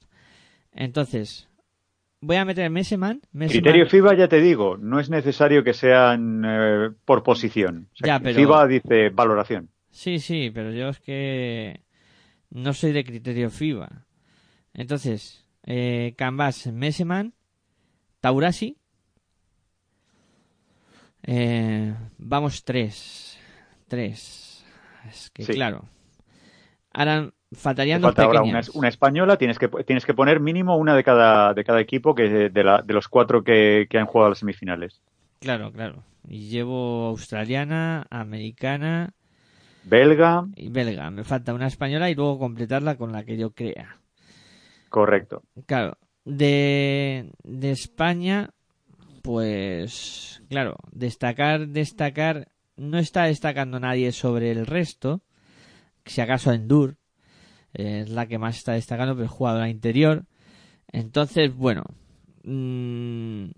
Entonces, voy a meter Messeman. Messeman- Criterio FIBA, ya te digo, no es necesario que sean eh, por posición. O sea, Ya, que pero- FIBA dice valoración. Sí, sí, pero yo es que no soy de criterio FIBA. Entonces, eh, Canvas, Messeman, Taurasi. Eh, vamos tres. Tres. Es que Sí. claro. Ahora Te faltarían dos falta ahora una, una española, tienes que, tienes que poner mínimo una de cada, de cada equipo que de, la- de los cuatro que, que han jugado las semifinales. Claro, claro. Y llevo australiana, americana Belga, y belga. Me falta una española y luego completarla con la que yo crea. correcto. Claro, de, de España, pues claro, destacar, destacar, no está destacando nadie sobre el resto, si acaso Endur eh, es la que más está destacando, pero es jugadora interior. Entonces, bueno, mm,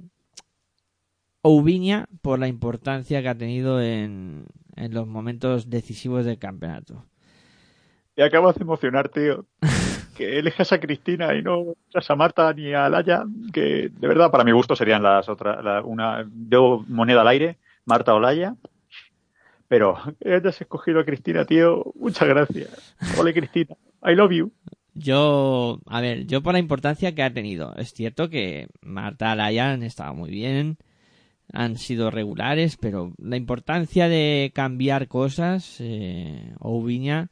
Oubiña por la importancia que ha tenido en, en los momentos decisivos del campeonato. Y acabas de emocionar, tío. Que elijas a Cristina y no a Marta ni a Laya, que de verdad para mi gusto serían las otras, la- una, debo moneda al aire, Marta o Laya. Pero que hayas escogido a Cristina, tío, muchas gracias. Ole Cristina, I love you. Yo, a ver, yo por la importancia que ha tenido. Es cierto que Marta Alaya han estado muy bien, han sido regulares, pero la importancia de cambiar cosas, eh, Oubiña,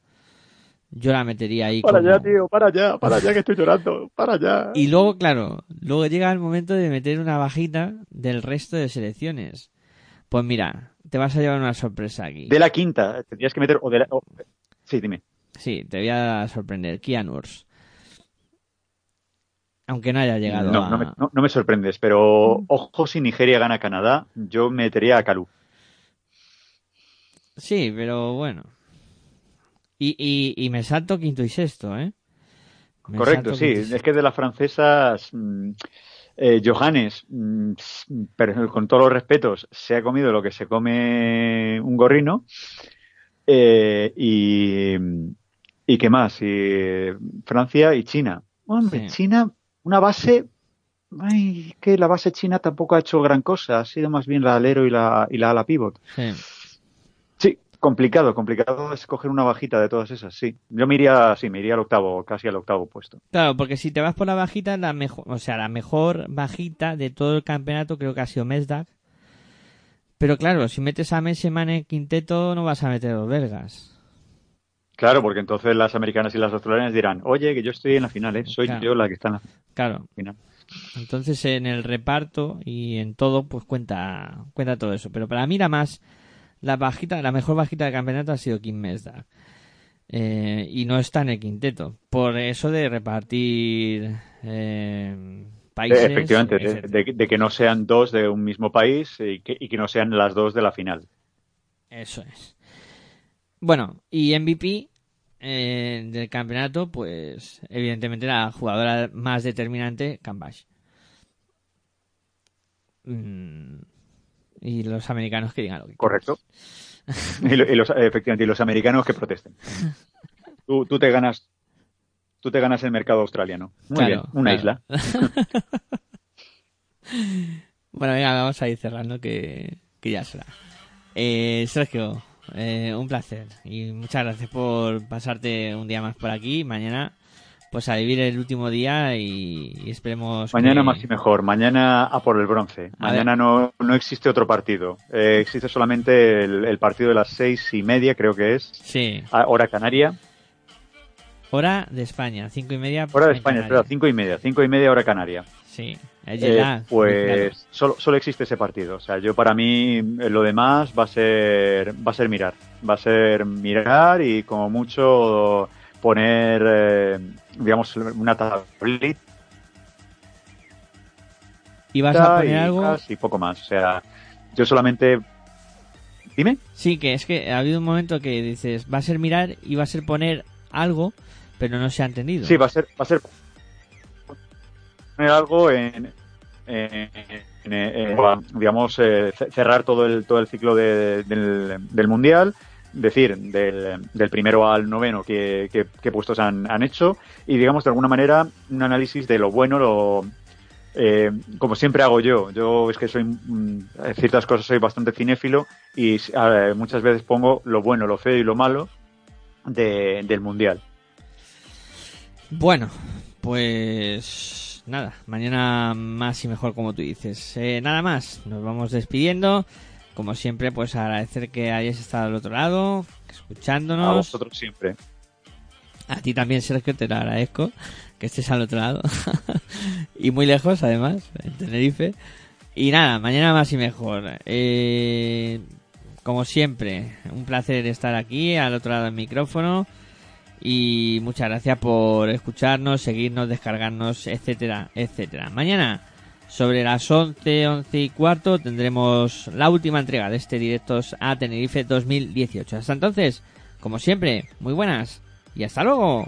yo la metería ahí Para como... allá, tío, para allá, para allá que estoy llorando, para allá. Y luego, claro, luego llega el momento de meter una bajita del resto de selecciones. Pues mira, te vas a llevar una sorpresa aquí. De la quinta, tendrías que meter. O de la, o- sí, dime. Sí, te voy a sorprender. Keanu Reeves. Aunque no haya llegado No, a... no, me, no- no me sorprendes, pero ojo si Nigeria gana a Canadá, yo metería a Calú. Sí, pero bueno. Y, y, y me salto quinto y sexto, ¿eh? Me Correcto, sí. Es que de las francesas, mm, eh, Johannes, mm, pero con todos los respetos, se ha comido lo que se come un gorrino. Eh, y, y qué más, y Francia y China. Hombre, Sí. China, una base, ay, que la base china tampoco ha hecho gran cosa, ha sido más bien la alero y la, y la ala pivot. Sí. Sí, complicado, complicado escoger una bajita de todas esas, sí. Yo me iría, sí, me iría al octavo, casi al octavo puesto. Claro, porque si te vas por la bajita, la mejor, o sea, la mejor bajita de todo el campeonato creo que ha sido Mesdag. Pero claro, si metes a Messeman en quinteto, no vas a meter a los belgas. Claro, porque entonces las americanas y las australianas dirán, oye, que yo estoy en la final, ¿eh? soy Claro. yo la que está en la Claro. Entonces en el reparto y en todo, pues cuenta, cuenta todo eso. Pero para mí la más, la bajita, la mejor bajita del campeonato ha sido Kim Mesdag. Eh, y no está en el quinteto. Por eso de repartir eh, países. Eh, Efectivamente, de, etcétera. de- de que no sean dos de un mismo país y que, y que no sean las dos de la final. Eso es. Bueno, y MVP eh, del campeonato, pues evidentemente la jugadora más determinante, Cambash. Mm, y los americanos que digan lo que Correcto. y, lo- y los, efectivamente, y los americanos que protesten. Tú, tú te ganas tú te ganas el mercado australiano. Muy Claro, bien, una claro. isla. Bueno, venga, vamos a ir cerrando que, que ya será. Eh, Sergio, eh, un placer y muchas gracias por pasarte un día más por aquí. Mañana, pues a vivir el último día y, y esperemos. Mañana que- más y mejor. Mañana a por el bronce. A Mañana no, no existe otro partido. Eh, existe solamente el, el partido de las seis y media, creo que es. Sí. A hora canaria. Hora de España, cinco y media. Hora de España, espera, cinco y media. Cinco y media hora canaria. Sí, el Eh, pues solo, solo existe ese partido. O sea, yo para mí eh, lo demás va a ser va a ser mirar, va a ser mirar y como mucho poner, eh, digamos, una tablita ¿Y vas a poner y, algo? y poco más. O sea, yo solamente dime. Sí, que es que ha habido un momento que dices, va a ser mirar y va a ser poner algo, pero no se ha entendido. Sí, va a ser va a ser algo en, digamos eh, ce- cerrar todo el todo el ciclo de- del, del mundial decir del, del primero al noveno qué, qué- qué puestos han, han hecho y digamos de alguna manera un análisis de lo bueno lo eh, como siempre hago yo. Yo es que soy mm, ciertas cosas soy bastante cinéfilo y muchas veces pongo lo bueno lo feo y lo malo de- del mundial. Bueno, pues nada, mañana más y mejor como tú dices. Eh, nada más, nos vamos despidiendo. Como siempre, pues agradecer que hayáis estado al otro lado, escuchándonos. a vosotros siempre A ti también, Sergio, te lo agradezco que estés al otro lado. y muy lejos, además, en Tenerife. Y nada, mañana más y mejor. Eh, como siempre, un placer estar aquí, al otro lado del micrófono. Y muchas gracias por escucharnos, seguirnos, descargarnos, etcétera, etcétera. Mañana, sobre las 11, 11 y cuarto, tendremos la última entrega de este Directos a Tenerife 2018. Hasta entonces, como siempre, muy buenas y hasta luego.